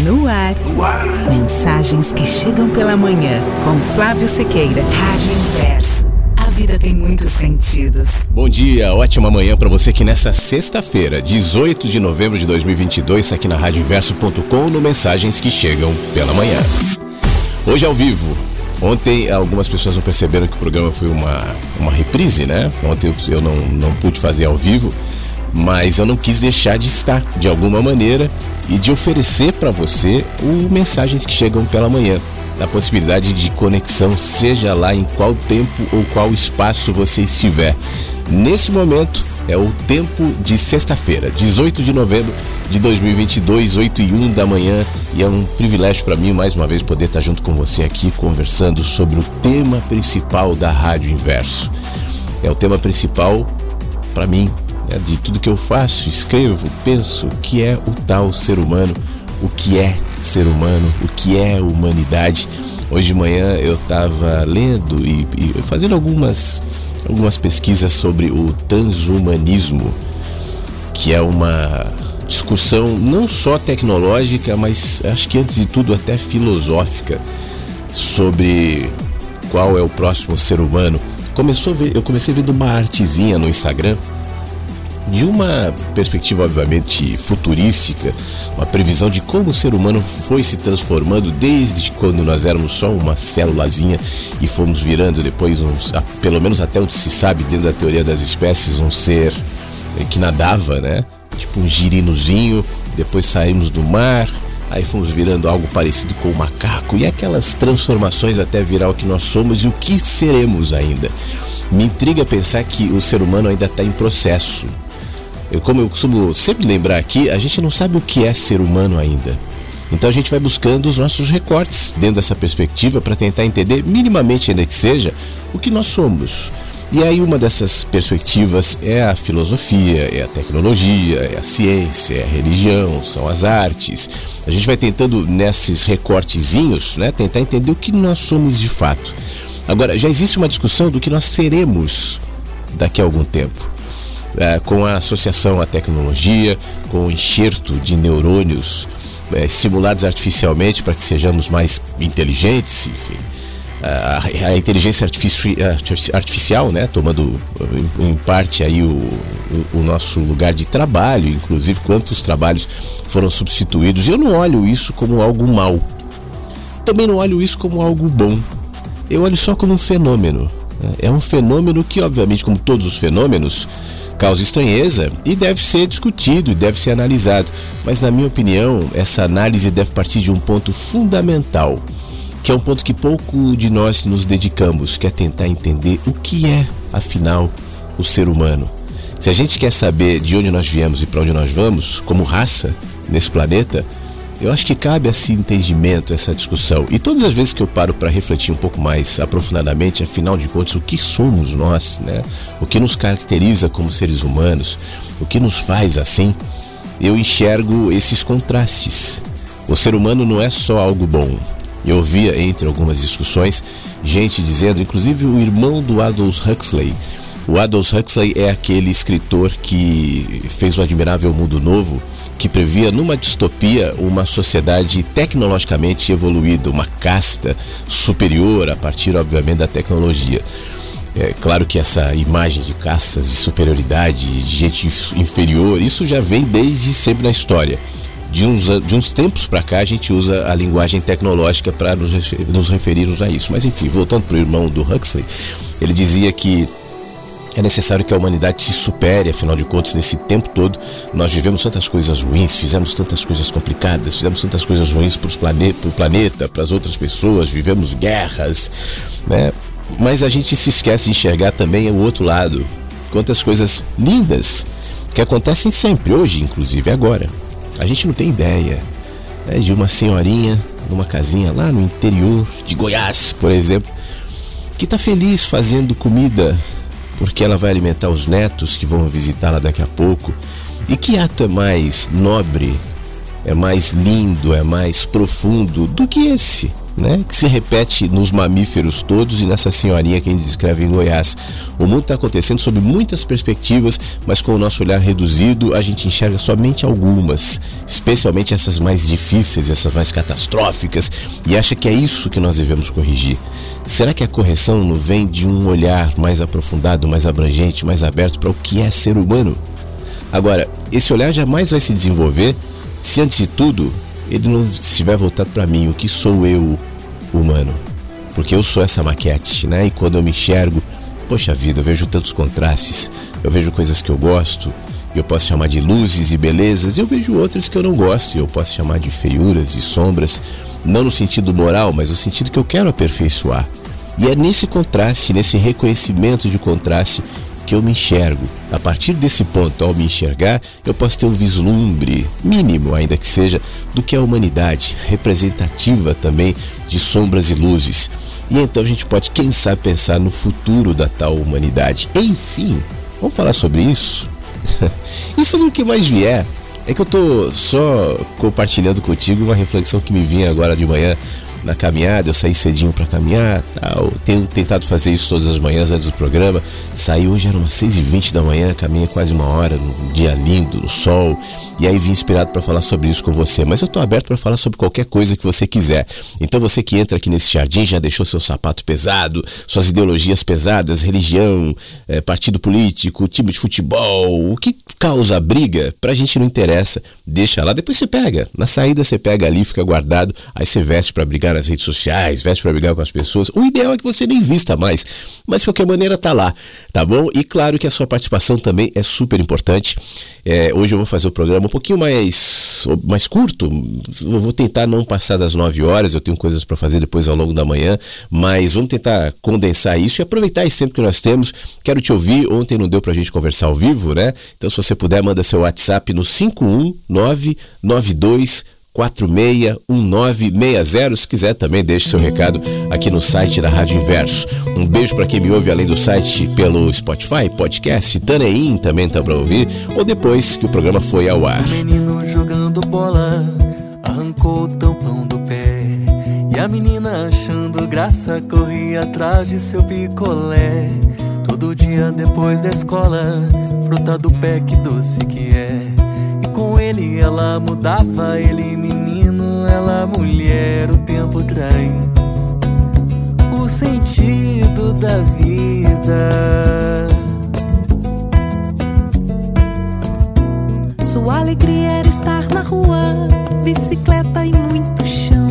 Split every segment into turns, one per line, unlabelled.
No ar. no ar. Mensagens que chegam pela manhã. Com Flávio Sequeira. Rádio Inverso. A vida tem muitos sentidos.
Bom dia, ótima manhã para você que nessa sexta-feira, 18 de novembro de 2022, aqui na radioinverso.com, no Mensagens que chegam pela manhã. Hoje ao vivo, Ontem algumas pessoas não perceberam que o programa foi uma, uma reprise, né? Ontem eu, não, não pude fazer ao vivo, mas eu não quis deixar de estar de alguma maneira e de oferecer para você o mensagens que chegam pela manhã. A possibilidade de conexão, seja lá em qual tempo ou qual espaço você estiver. Nesse momento é o tempo de sexta-feira, 18 de novembro de 2022, 8 e 1 da manhã, e é um privilégio para mim mais uma vez poder estar junto com você aqui conversando sobre o tema principal da Rádio Inverso. É o tema principal para mim né, de tudo que eu faço, escrevo, penso, que é o tal ser humano, o que é ser humano, o que é humanidade. Hoje de manhã eu estava lendo e, e fazendo algumas, algumas pesquisas sobre o transhumanismo, que é uma discussão não só tecnológica, mas acho que antes de tudo até filosófica sobre qual é o próximo ser humano. Começou ver, eu comecei vendo uma artezinha no Instagram de uma perspectiva obviamente futurística, uma previsão de como o ser humano foi se transformando desde quando nós éramos só uma célulazinha e fomos virando depois uns, pelo menos até onde se sabe dentro da teoria das espécies, um ser que nadava, né? Tipo um girinozinho, depois saímos do mar, aí fomos virando algo parecido com o macaco e aquelas transformações até virar o que nós somos e o que seremos ainda. Me intriga pensar que o ser humano ainda está em processo, eu, como eu costumo sempre lembrar aqui, a gente não sabe o que é ser humano ainda. Então a gente vai buscando os nossos recortes dentro dessa perspectiva para tentar entender, minimamente ainda que seja, o que nós somos. E aí uma dessas perspectivas é a filosofia, é a tecnologia, é a ciência, é a religião, são as artes. A gente vai tentando nesses recortezinhos, né, tentar entender o que nós somos de fato. Agora, já existe uma discussão do que nós seremos daqui a algum tempo é, com a associação à tecnologia, com o enxerto de neurônios é, simulados artificialmente para que sejamos mais inteligentes, enfim. A, inteligência artifici artificial, né, tomando em parte aí o, o, o, nosso lugar de trabalho, inclusive quantos trabalhos foram substituídos. Eu não olho isso como algo mal. Também não olho isso como algo bom. Eu olho só como um fenômeno. Né. É um fenômeno que, obviamente, como todos os fenômenos, causa estranheza e deve ser discutido e deve ser analisado. Mas, na minha opinião, essa análise deve partir de um ponto fundamental, que é um ponto que pouco de nós nos dedicamos, que é tentar entender o que é, afinal, o ser humano. Se a gente quer saber de onde nós viemos e para onde nós vamos, como raça, nesse planeta, eu acho que cabe esse entendimento, essa discussão. E todas as vezes que eu paro para refletir um pouco mais aprofundadamente, afinal de contas, o que somos nós, né? O que nos caracteriza como seres humanos, o que nos faz assim, eu enxergo esses contrastes. O ser humano não é só algo bom. Eu via entre algumas discussões gente dizendo, inclusive o irmão do Aldous Huxley. O Aldous Huxley é aquele escritor que fez o Admirável Mundo Novo, que previa numa distopia uma sociedade tecnologicamente evoluída, uma casta superior a partir, obviamente, da tecnologia. É claro que essa imagem de castas, de superioridade, de gente inferior, isso já vem desde sempre na história. De uns, de uns tempos para cá a gente usa a linguagem tecnológica para nos, nos referirmos a isso. Mas enfim, voltando para o irmão do Huxley, ele dizia que é necessário que a humanidade se supere, afinal de contas, nesse tempo todo nós vivemos tantas coisas ruins, fizemos tantas coisas complicadas, fizemos tantas coisas ruins para plane o planeta, para as outras pessoas, vivemos guerras, né? Mas a gente se esquece de enxergar também o outro lado. Quantas coisas lindas que acontecem sempre, hoje, inclusive agora. A gente não tem ideia né, de uma senhorinha numa casinha lá no interior de Goiás, por exemplo, que está feliz fazendo comida porque ela vai alimentar os netos que vão visitá-la daqui a pouco. E que ato é mais nobre, é mais lindo, é mais profundo do que esse? Né, que se repete nos mamíferos todos e nessa senhorinha que a gente descreve em Goiás. O mundo está acontecendo sob muitas perspectivas, mas com o nosso olhar reduzido, a gente enxerga somente algumas, especialmente essas mais difíceis, essas mais catastróficas, e acha que é isso que nós devemos corrigir. Será que a correção não vem de um olhar mais aprofundado, mais abrangente, mais aberto para o que é ser humano? Agora, esse olhar jamais vai se desenvolver se, antes de tudo, ele não estiver voltado para mim, o que sou eu, humano. Porque eu sou essa maquete, né? E quando eu me enxergo, poxa vida, eu vejo tantos contrastes, eu vejo coisas que eu gosto, eu posso chamar de luzes e belezas, eu vejo outras que eu não gosto, eu posso chamar de feiuras e sombras, não no sentido moral, mas no sentido que eu quero aperfeiçoar. E é nesse contraste, nesse reconhecimento de contraste, que eu me enxergo. A partir desse ponto, ao me enxergar, eu posso ter um vislumbre, mínimo ainda que seja, do que a humanidade, representativa também de sombras e luzes. E então a gente pode, quem sabe, pensar no futuro da tal humanidade. Enfim, vamos falar sobre isso? isso no que mais vier. É que eu tô só compartilhando contigo uma reflexão que me vinha agora de manhã na caminhada, eu saí cedinho para caminhar, tal. Tenho tentado fazer isso todas as manhãs antes do programa. Saí hoje, eram umas 6h20 da manhã, caminhei quase uma hora, num dia lindo, no sol. E aí vim inspirado para falar sobre isso com você. Mas eu tô aberto para falar sobre qualquer coisa que você quiser. Então você que entra aqui nesse jardim já deixou seu sapato pesado, suas ideologias pesadas, religião, é, partido político, time de futebol, o que causa briga, pra gente não interessa. Deixa lá, depois você pega. Na saída você pega ali, fica guardado, aí você veste para brigar nas redes sociais, veste para brigar com as pessoas. O ideal é que você nem vista mais, mas de qualquer maneira tá lá, tá bom? E claro que a sua participação também é super importante. É, hoje eu vou fazer o programa um pouquinho mais, mais curto, eu vou tentar não passar das 9 horas, eu tenho coisas para fazer depois ao longo da manhã, mas vamos tentar condensar isso e aproveitar esse tempo que nós temos. Quero te ouvir, ontem não deu pra gente conversar ao vivo, né? Então se você puder, manda seu WhatsApp no 51992 461960. Se quiser também deixe seu recado aqui no site da Rádio Inverso. Um beijo para quem me ouve além do site pelo Spotify, podcast, Taneim também tá para ouvir, ou depois que o programa foi ao ar.
O menino jogando bola arrancou o tampão do pé. E a menina achando graça corria atrás de seu picolé. Todo dia depois da escola, fruta do pé que doce que é com ele ela mudava, ele menino, ela mulher, o tempo traz o sentido da vida.
Sua alegria era estar na rua, bicicleta e muito chão.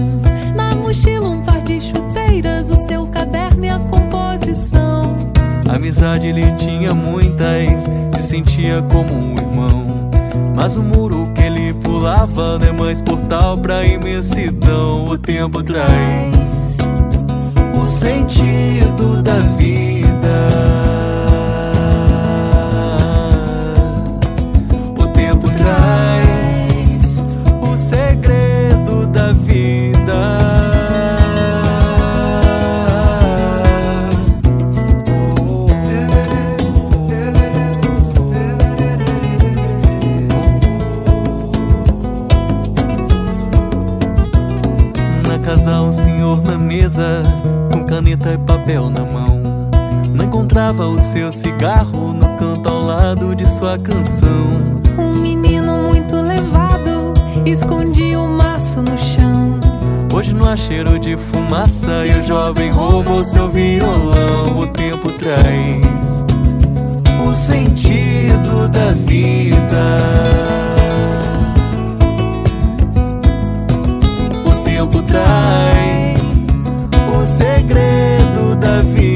Na mochila um par de chuteiras, o seu caderno e a composição.
Amizade ele tinha muitas, se sentia como um irmão. Mas o muro que ele pulava não é mais portal pra imensidão. O tempo traz o sentido da vida. O tempo traz. Na mesa, com caneta e papel na mão. Não encontrava o seu cigarro no canto ao lado de sua canção.
Um menino muito levado escondia o maço no chão.
Hoje não há cheiro de fumaça e o jovem roubou seu violão. O tempo traz o sentido da vida. traz o segredo da vida.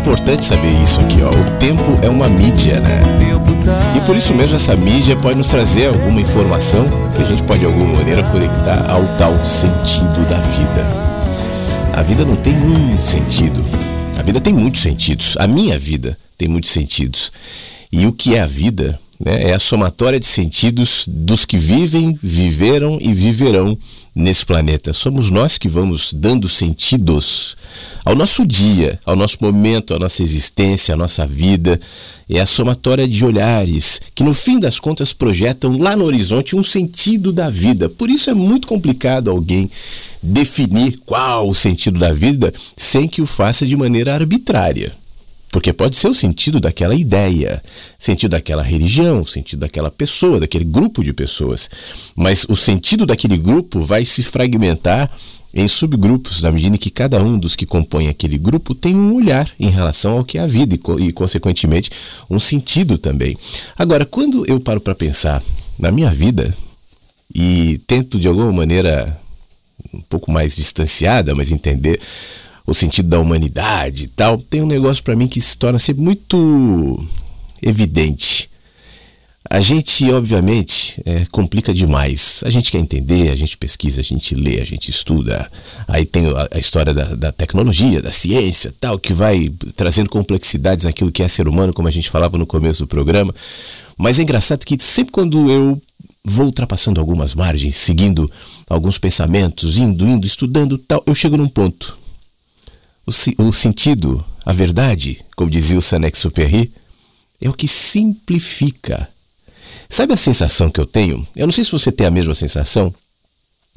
Importante saber isso aqui, ó. O tempo é uma mídia, né? E por isso mesmo essa mídia pode nos trazer alguma informação que a gente pode de alguma maneira conectar ao tal sentido da vida. A vida não tem um sentido. A vida tem muitos sentidos. A minha vida tem muitos sentidos. E o que é a vida? Né? É a somatória de sentidos dos que vivem, viveram e viverão nesse planeta. Somos nós que vamos dando sentidos ao nosso dia, ao nosso momento, à nossa existência, à nossa vida. É a somatória de olhares que, no fim das contas, projetam lá no horizonte um sentido da vida. Por isso é muito complicado alguém definir qual o sentido da vida sem que o faça de maneira arbitrária. Porque pode ser o sentido daquela ideia, sentido daquela religião, sentido daquela pessoa, daquele grupo de pessoas. Mas o sentido daquele grupo vai se fragmentar em subgrupos, na medida que cada um dos que compõem aquele grupo tem um olhar em relação ao que é a vida e, e consequentemente, um sentido também. Agora, quando eu paro para pensar na minha vida e tento de alguma maneira um pouco mais distanciada, mas entender o sentido da humanidade e tal, tem um negócio para mim que se torna sempre muito evidente. A gente, obviamente, é, complica demais. A gente quer entender, a gente pesquisa, a gente lê, a gente estuda. Aí tem a, a história da, da, tecnologia, da ciência, tal, que vai trazendo complexidades naquilo que é ser humano, como a gente falava no começo do programa. Mas é engraçado que sempre quando eu vou ultrapassando algumas margens, seguindo alguns pensamentos, indo, indo, estudando, tal, eu chego num ponto o, o sentido, a verdade, como dizia o Sanex-Supéry, é o que simplifica. Sabe a sensação que eu tenho? Eu não sei se você tem a mesma sensação,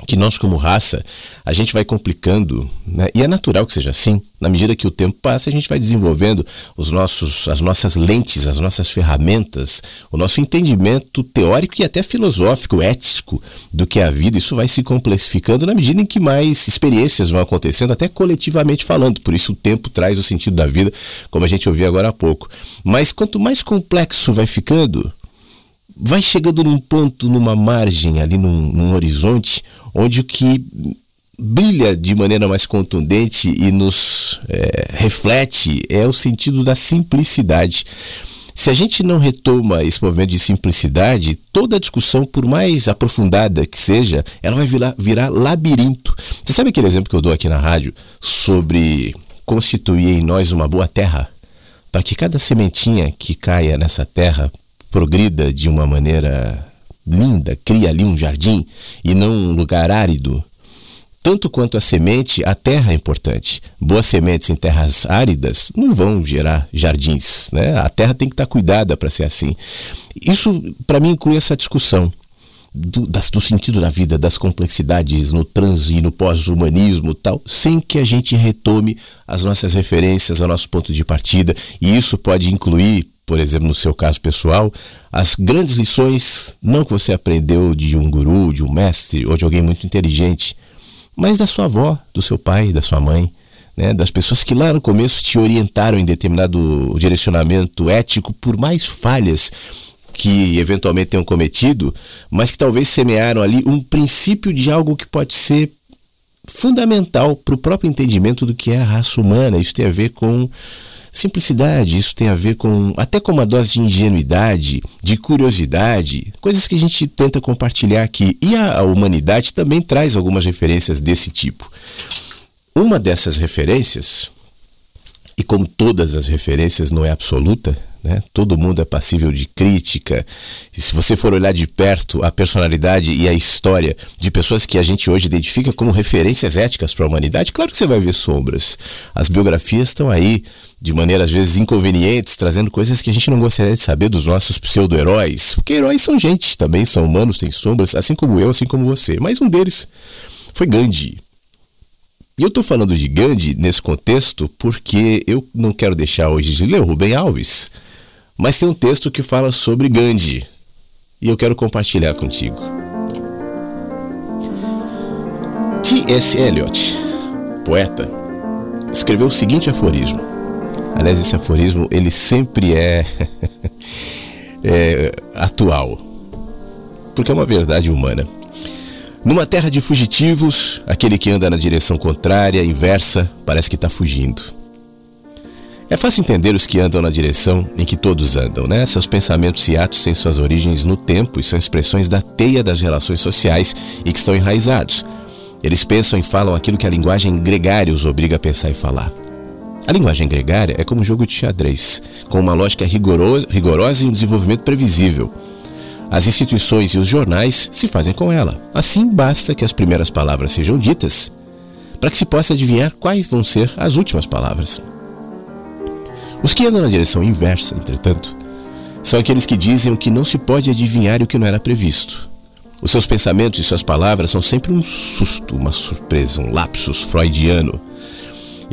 que nós como raça a gente vai complicando né? e é natural que seja assim. Na medida que o tempo passa a gente vai desenvolvendo os nossos as nossas lentes as nossas ferramentas o nosso entendimento teórico e até filosófico ético do que é a vida. Isso vai se complexificando na medida em que mais experiências vão acontecendo até coletivamente falando. Por isso o tempo traz o sentido da vida como a gente ouviu agora há pouco. Mas quanto mais complexo vai ficando vai chegando num ponto, numa margem, ali num, num horizonte, onde o que brilha de maneira mais contundente e nos é, reflete é o sentido da simplicidade. Se a gente não retoma esse movimento de simplicidade, toda discussão, por mais aprofundada que seja, ela vai virar, virar labirinto. Você sabe aquele exemplo que eu dou aqui na rádio sobre constituir em nós uma boa terra? Para que cada sementinha que caia nessa terra progrida de uma maneira linda, cria ali um jardim e não um lugar árido. Tanto quanto a semente, a terra é importante. Boas sementes em terras áridas não vão gerar jardins. Né? A terra tem que estar cuidada para ser assim. Isso, para mim, inclui essa discussão do, das, do, sentido da vida, das complexidades no trans e no pós-humanismo tal, sem que a gente retome as nossas referências, o nosso ponto de partida. E isso pode incluir, por exemplo, no seu caso pessoal, as grandes lições, não que você aprendeu de um guru, de um mestre ou de alguém muito inteligente, mas da sua avó, do seu pai, da sua mãe, né, das pessoas que lá no começo te orientaram em determinado direcionamento ético, por mais falhas que eventualmente tenham cometido, mas que talvez semearam ali um princípio de algo que pode ser fundamental para o próprio entendimento do que é a raça humana. Isso tem a ver com simplicidade, isso tem a ver com até com uma dose de ingenuidade, de curiosidade, coisas que a gente tenta compartilhar aqui. E a, a humanidade também traz algumas referências desse tipo. Uma dessas referências, e como todas as referências não é absoluta, né? Todo mundo é passível de crítica. E se você for olhar de perto a personalidade e a história de pessoas que a gente hoje identifica como referências éticas para a humanidade, claro que você vai ver sombras. As biografias estão aí de maneira às vezes inconvenientes, trazendo coisas que a gente não gostaria de saber dos nossos pseudo-heróis. Porque heróis são gente, também são humanos, têm sombras, assim como eu, assim como você. Mas um deles foi Gandhi. E eu estou falando de Gandhi nesse contexto porque eu não quero deixar hoje de ler o Rubem Alves, mas tem um texto que fala sobre Gandhi e eu quero compartilhar contigo. T.S. Eliot, poeta, escreveu o seguinte aforismo. Aliás, esse aforismo ele sempre é, é atual, porque é uma verdade humana. Numa terra de fugitivos, aquele que anda na direção contrária, inversa, parece que está fugindo. É fácil entender os que andam na direção em que todos andam, né? Seus pensamentos e atos têm suas origens no tempo e são expressões da teia das relações sociais e que estão enraizados. Eles pensam e falam aquilo que a linguagem gregária os obriga a pensar e falar. A linguagem gregária é como um jogo de xadrez, com uma lógica rigorosa, rigorosa e um desenvolvimento previsível. As instituições e os jornais se fazem com ela. Assim, basta que as primeiras palavras sejam ditas para que se possa adivinhar quais vão ser as últimas palavras. Os que andam na direção inversa, entretanto, são aqueles que dizem o que não se pode adivinhar e o que não era previsto. Os seus pensamentos e suas palavras são sempre um susto, uma surpresa, um lapsus freudiano.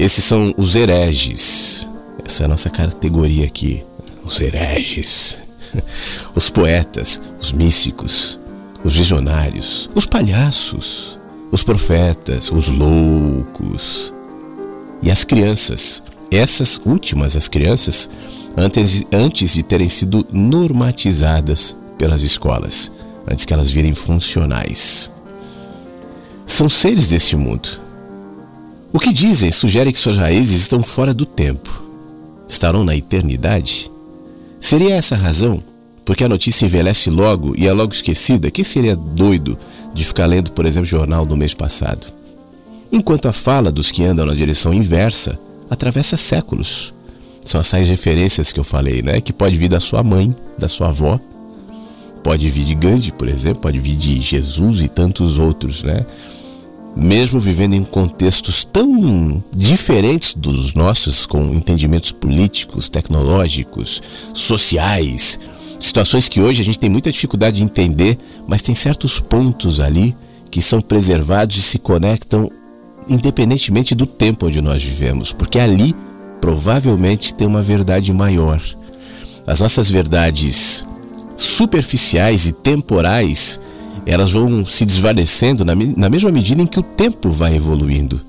Esses são os hereges. Essa é a nossa categoria aqui. Os hereges. Os poetas, os místicos, os visionários, os palhaços, os profetas, os loucos. E as crianças, essas últimas, as crianças, antes, antes de terem sido normatizadas pelas escolas, antes que elas virem funcionais. São seres deste mundo. O que dizem sugere que suas raízes estão fora do tempo. Estarão na eternidade? Seria essa a razão? Porque a notícia envelhece logo e é logo esquecida? Quem seria doido de ficar lendo, por exemplo, jornal do mês passado? Enquanto a fala dos que andam na direção inversa atravessa séculos. São essas referências que eu falei, né? Que pode vir da sua mãe, da sua avó, pode vir de Gandhi, por exemplo, pode vir de Jesus e tantos outros, né? Mesmo vivendo em contextos tão diferentes dos nossos, com entendimentos políticos, tecnológicos, sociais, situações que hoje a gente tem muita dificuldade de entender, mas tem certos pontos ali que são preservados e se conectam independentemente do tempo onde nós vivemos, porque ali provavelmente tem uma verdade maior. As nossas verdades superficiais e temporais, elas vão se desvanecendo na, na mesma medida em que o tempo vai evoluindo.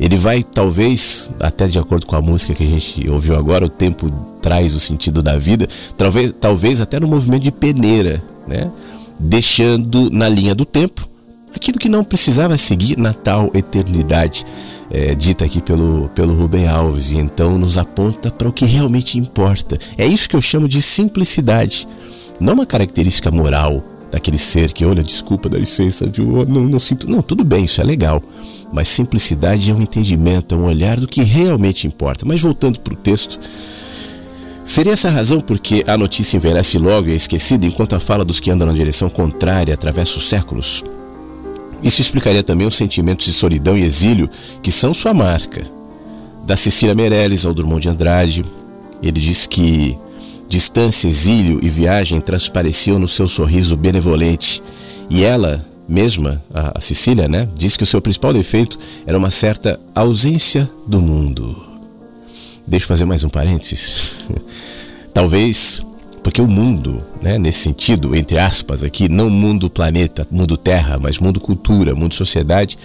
Ele vai, talvez, até de acordo com a música que a gente ouviu agora, o tempo traz o sentido da vida, talvez, talvez até no movimento de peneira, né? deixando na linha do tempo aquilo que não precisava seguir na tal eternidade é, dita aqui pelo, pelo Rubem Alves, e então nos aponta para o que realmente importa. É isso que eu chamo de simplicidade, não uma característica moral daquele ser que, olha, desculpa, dá licença, viu? Não, não sinto. Não, tudo bem, isso é legal. Mas simplicidade é um entendimento, é um olhar do que realmente importa. Mas voltando para o texto, Seria essa a razão porque a notícia envelhece logo e é esquecida enquanto a fala dos que andam na direção contrária atravessa os séculos? Isso explicaria também os sentimentos de solidão e exílio que são sua marca. Da Cecília Meirelles ao Drummond de Andrade, ele diz que distância, exílio e viagem transpareciam no seu sorriso benevolente. E ela mesma, a Cecília, né, diz que o seu principal defeito era uma certa ausência do mundo. Deixa eu fazer mais um parênteses. Talvez porque o mundo, né, nesse sentido, entre aspas aqui, não mundo planeta, mundo terra, mas mundo cultura, mundo sociedade,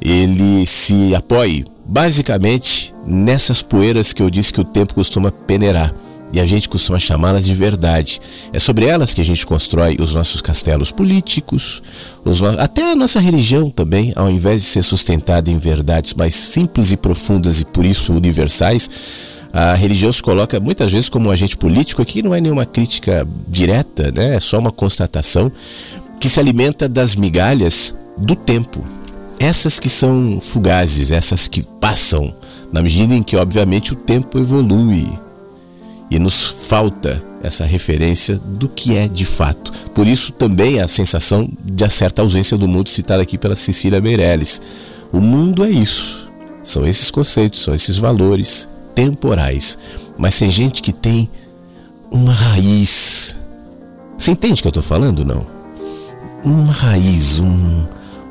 ele se apoie basicamente nessas poeiras que eu disse que o tempo costuma peneirar. E a gente costuma chamá-las de verdade. É sobre elas que a gente constrói os nossos castelos políticos, os no... até a nossa religião também, ao invés de ser sustentada em verdades mais simples e profundas e por isso universais, a religião se coloca muitas vezes como um agente político, aqui não é nenhuma crítica direta, né? é só uma constatação que se alimenta das migalhas do tempo. Essas que são fugazes, essas que passam, na medida em que, obviamente, o tempo evolui e nos falta essa referência do que é de fato. Por isso também a sensação de certa ausência do mundo citada aqui pela Cecília Meirelles. O mundo é isso. São esses conceitos, são esses valores temporais. Mas tem gente que tem uma raiz. Você entende o que eu estou falando, não? Uma raiz, um,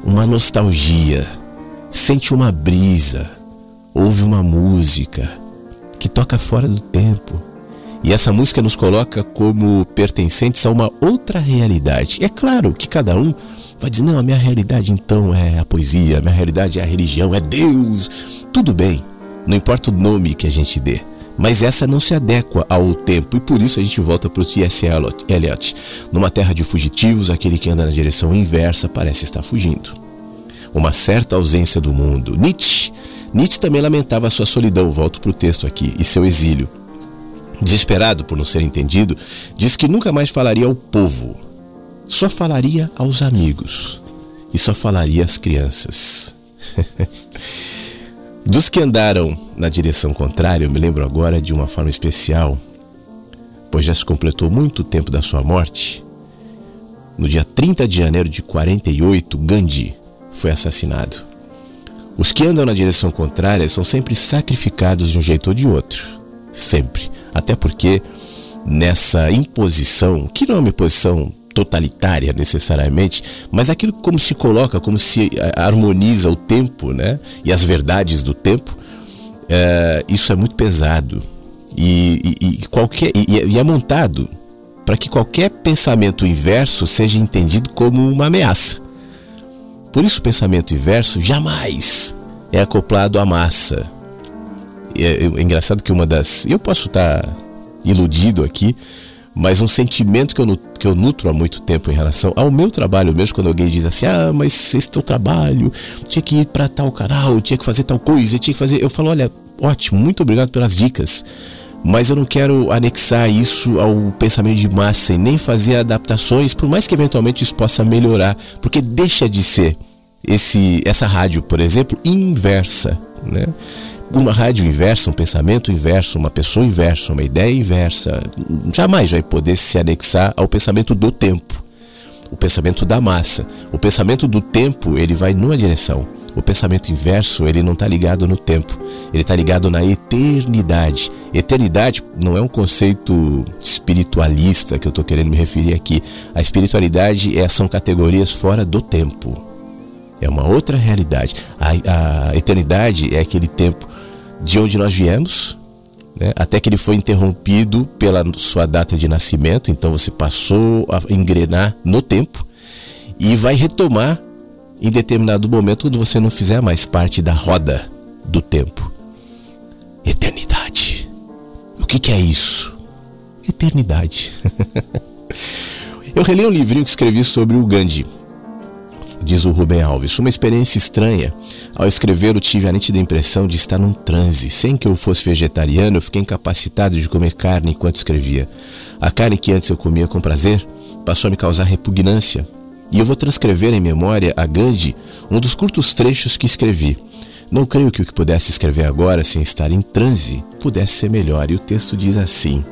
uma nostalgia. Sente uma brisa, ouve uma música que toca fora do tempo e essa música nos coloca como pertencentes a uma outra realidade. E é claro que cada um vai dizer: não, a minha realidade então é a poesia, a minha realidade é a religião, é Deus. Tudo bem, não importa o nome que a gente dê. Mas essa não se adequa ao tempo e por isso a gente volta para o T.S. Eliot. Numa terra de fugitivos, aquele que anda na direção inversa parece estar fugindo. Uma certa ausência do mundo. Nietzsche. Nietzsche também lamentava a sua solidão, volto para o texto aqui, e seu exílio. Desesperado por não ser entendido, diz que nunca mais falaria ao povo, só falaria aos amigos e só falaria às crianças. Dos que andaram na direção contrária, eu me lembro agora de uma forma especial, pois já se completou muito tempo da sua morte. No dia 30 de janeiro de 48, Gandhi foi assassinado. Os que andam na direção contrária são sempre sacrificados de um jeito ou de outro. Sempre. Até porque nessa imposição, que não é uma imposição totalitária necessariamente, mas aquilo como se coloca, como se eh, harmoniza o tempo, né? E as verdades do tempo, é, isso é muito pesado e, e, e qualquer e, e é montado para que qualquer pensamento inverso seja entendido como uma ameaça. Por isso o pensamento inverso jamais é acoplado à massa, é, é, engraçado que uma das. Eu posso estar iludido aqui, mas um sentimento que eu, que eu nutro há muito tempo em relação ao meu trabalho mesmo, quando alguém diz assim, ah, mas esse teu trabalho, tinha que ir para tal canal, tinha que fazer tal coisa, tinha que fazer. Eu falo, olha, ótimo, muito obrigado pelas dicas. Mas eu não quero anexar isso ao pensamento de massa e nem fazer adaptações, por mais que eventualmente isso possa melhorar, porque deixa de ser esse, essa rádio, por exemplo, inversa. Né? Uma rádio inversa, um pensamento inverso, uma pessoa inversa, uma ideia inversa, jamais vai poder se anexar ao pensamento do tempo, o pensamento da massa. O pensamento do tempo, ele vai numa direção. O pensamento inverso, ele não está ligado no tempo, ele está ligado na eternidade. Eternidade não é um conceito espiritualista que eu estou querendo me referir aqui. A espiritualidade é, são categorias fora do tempo. É uma outra realidade. A, a eternidade é aquele tempo de onde nós viemos, né? até que ele foi interrompido pela sua data de nascimento, então você passou a engrenar no tempo e vai retomar em determinado momento quando você não fizer mais parte da roda do tempo. Eternidade. O que, que é isso? Eternidade. Eu reli um livrinho que escrevi sobre o Gandhi diz o Rubem Alves. Uma experiência estranha. Ao escrever, eu tive a nítida impressão de estar num transe. Sem que eu fosse vegetariano, eu fiquei incapacitado de comer carne enquanto escrevia. A carne que antes eu comia com prazer passou a me causar repugnância. E eu vou transcrever em memória a Gandhi um dos curtos trechos que escrevi. Não creio que o que pudesse escrever agora, sem estar em transe, pudesse ser melhor. E o texto diz assim.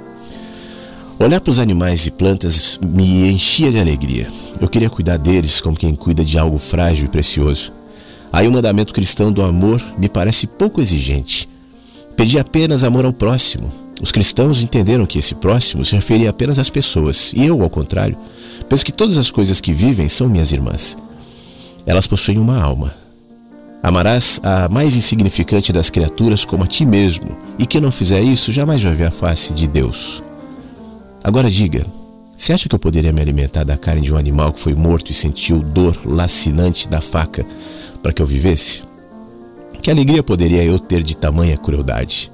Olhar para os animais e plantas me enchia de alegria. Eu queria cuidar deles como quem cuida de algo frágil e precioso. Aí o mandamento cristão do amor me parece pouco exigente. Pedi apenas amor ao próximo. Os cristãos entenderam que esse próximo se referia apenas às pessoas, e eu, ao contrário, penso que todas as coisas que vivem são minhas irmãs. Elas possuem uma alma. Amarás a mais insignificante das criaturas como a ti mesmo, e quem não fizer isso jamais vai ver a face de Deus. Agora diga, você acha que eu poderia me alimentar da carne de um animal que foi morto e sentiu dor lacinante da faca para que eu vivesse? Que alegria poderia eu ter de tamanha crueldade?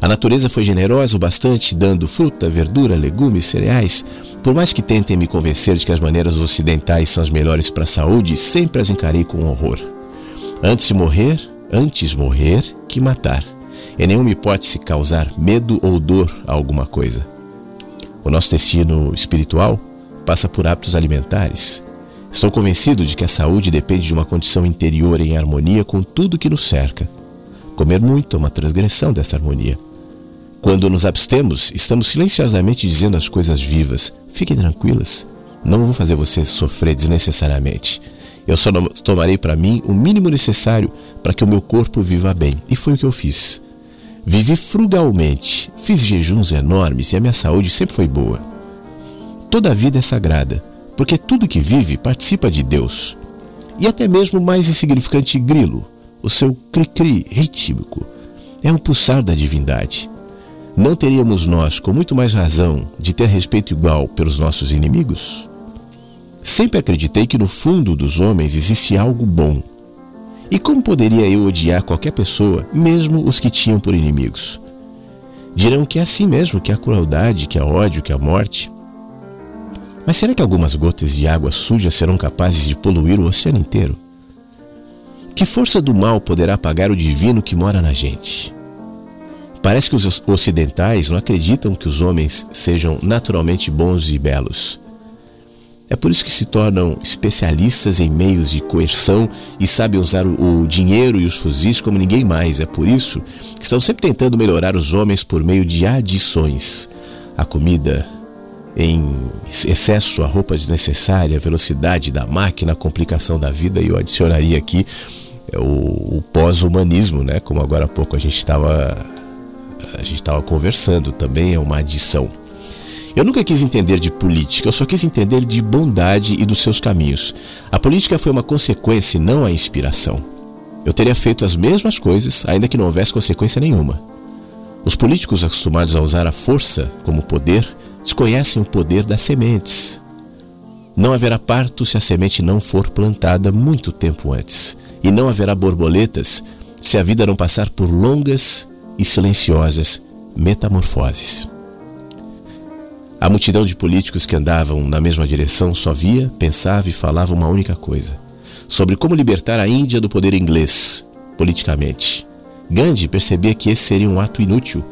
A natureza foi generosa o bastante, dando fruta, verdura, legumes, cereais. Por mais que tentem me convencer de que as maneiras ocidentais são as melhores para a saúde, sempre as encarei com horror. Antes de morrer, antes morrer que matar. Em nenhuma hipótese causar medo ou dor a alguma coisa. O nosso destino espiritual passa por hábitos alimentares. Estou convencido de que a saúde depende de uma condição interior em harmonia com tudo que nos cerca. Comer muito é uma transgressão dessa harmonia. Quando nos abstemos, estamos silenciosamente dizendo às coisas vivas: fiquem tranquilas, não vou fazer você sofrer desnecessariamente. Eu só tomarei para mim o mínimo necessário para que o meu corpo viva bem. E foi o que eu fiz. Vivi frugalmente, fiz jejuns enormes e a minha saúde sempre foi boa. Toda a vida é sagrada, porque tudo que vive participa de Deus. E até mesmo o mais insignificante grilo, o seu cri-cri rítmico, é um pulsar da divindade. Não teríamos nós, com muito mais razão, de ter respeito igual pelos nossos inimigos? Sempre acreditei que no fundo dos homens existe algo bom e como poderia eu odiar qualquer pessoa, mesmo os que tinham por inimigos? Dirão que é assim mesmo, que a crueldade, que a ódio, que a morte. Mas será que algumas gotas de água suja serão capazes de poluir o oceano inteiro? Que força do mal poderá apagar o divino que mora na gente? Parece que os ocidentais não acreditam que os homens sejam naturalmente bons e belos. É por isso que se tornam especialistas em meios de coerção e sabem usar o dinheiro e os fuzis como ninguém mais. É por isso que estão sempre tentando melhorar os homens por meio de adições. A comida em excesso, a roupa desnecessária, a velocidade da máquina, a complicação da vida. E eu adicionaria aqui é, o, o pós-humanismo, né? Como agora há pouco a gente estava a gente estava conversando, também é uma adição. Eu nunca quis entender de política, eu só quis entender de bondade e dos seus caminhos. A política foi uma consequência e não a inspiração. Eu teria feito as mesmas coisas, ainda que não houvesse consequência nenhuma. Os políticos acostumados a usar a força como poder desconhecem o poder das sementes. Não haverá parto se a semente não for plantada muito tempo antes, e não haverá borboletas se a vida não passar por longas e silenciosas metamorfoses. A multidão de políticos que andavam na mesma direção só via, pensava e falava uma única coisa: sobre como libertar a Índia do poder inglês, politicamente. Gandhi percebia que esse seria um ato inútil.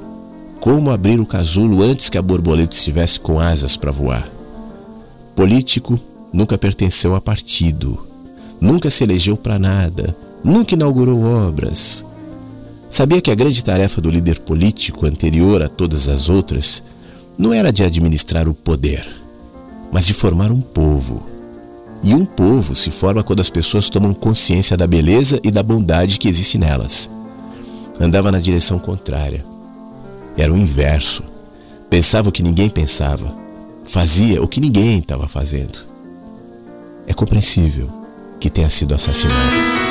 Como abrir o casulo antes que a borboleta estivesse com asas para voar? Político nunca pertenceu a partido, nunca se elegeu para nada, nunca inaugurou obras. Sabia que a grande tarefa do líder político, anterior a todas as outras, não era de administrar o poder, mas de formar um povo. E um povo se forma quando as pessoas tomam consciência da beleza e da bondade que existe nelas. Andava na direção contrária. Era o inverso. Pensava o que ninguém pensava. Fazia o que ninguém estava fazendo. É compreensível que tenha sido assassinado.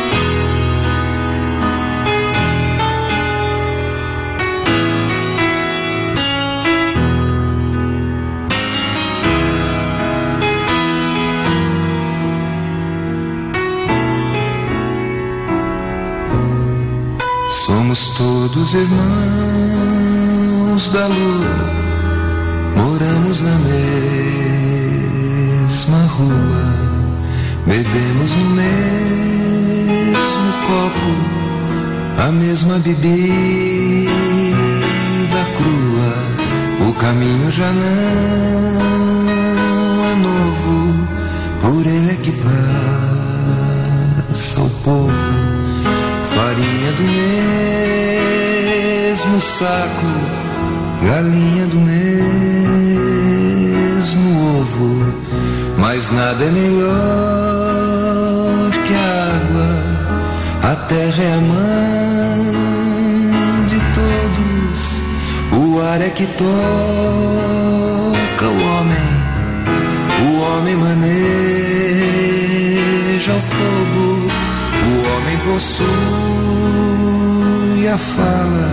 Todos irmãos da lua, moramos na mesma rua, bebemos no mesmo copo, a mesma bebida crua. O caminho já não é novo, por ele é que passa o povo farinha do mesmo saco, galinha do mesmo ovo, mas nada é melhor que a água, a terra é a mãe de todos, o ar é que toca o homem, o homem maneja o fogo homem possui a fala,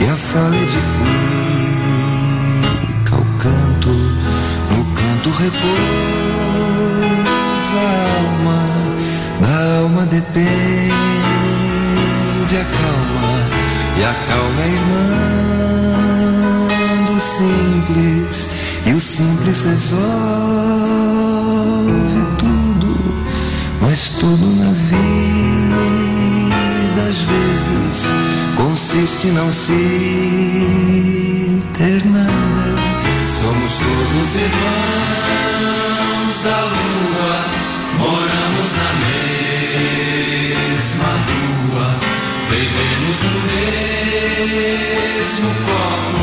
e a fala edifica o canto, no canto repousa a alma, da alma depende a calma, e a calma é irmã simples e o simples resolve tudo, mas tudo na vida em não se ter. Somos todos irmãos da lua, moramos na mesma rua, bebemos no mesmo copo,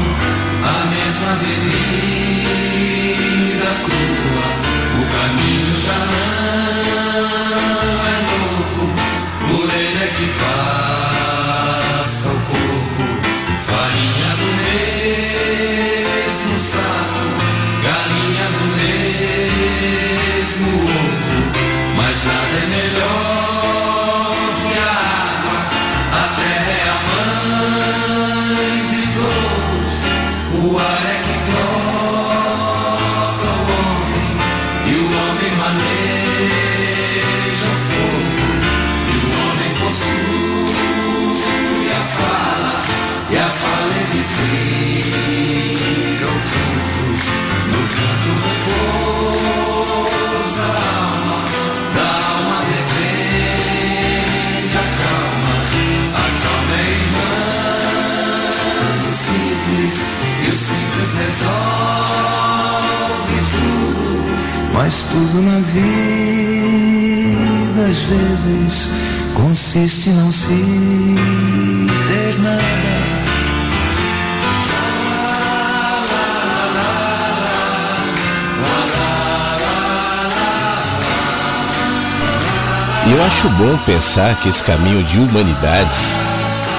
mas tudo na vida às vezes consiste em não se ter nada.
E eu acho bom pensar que esse caminho de humanidades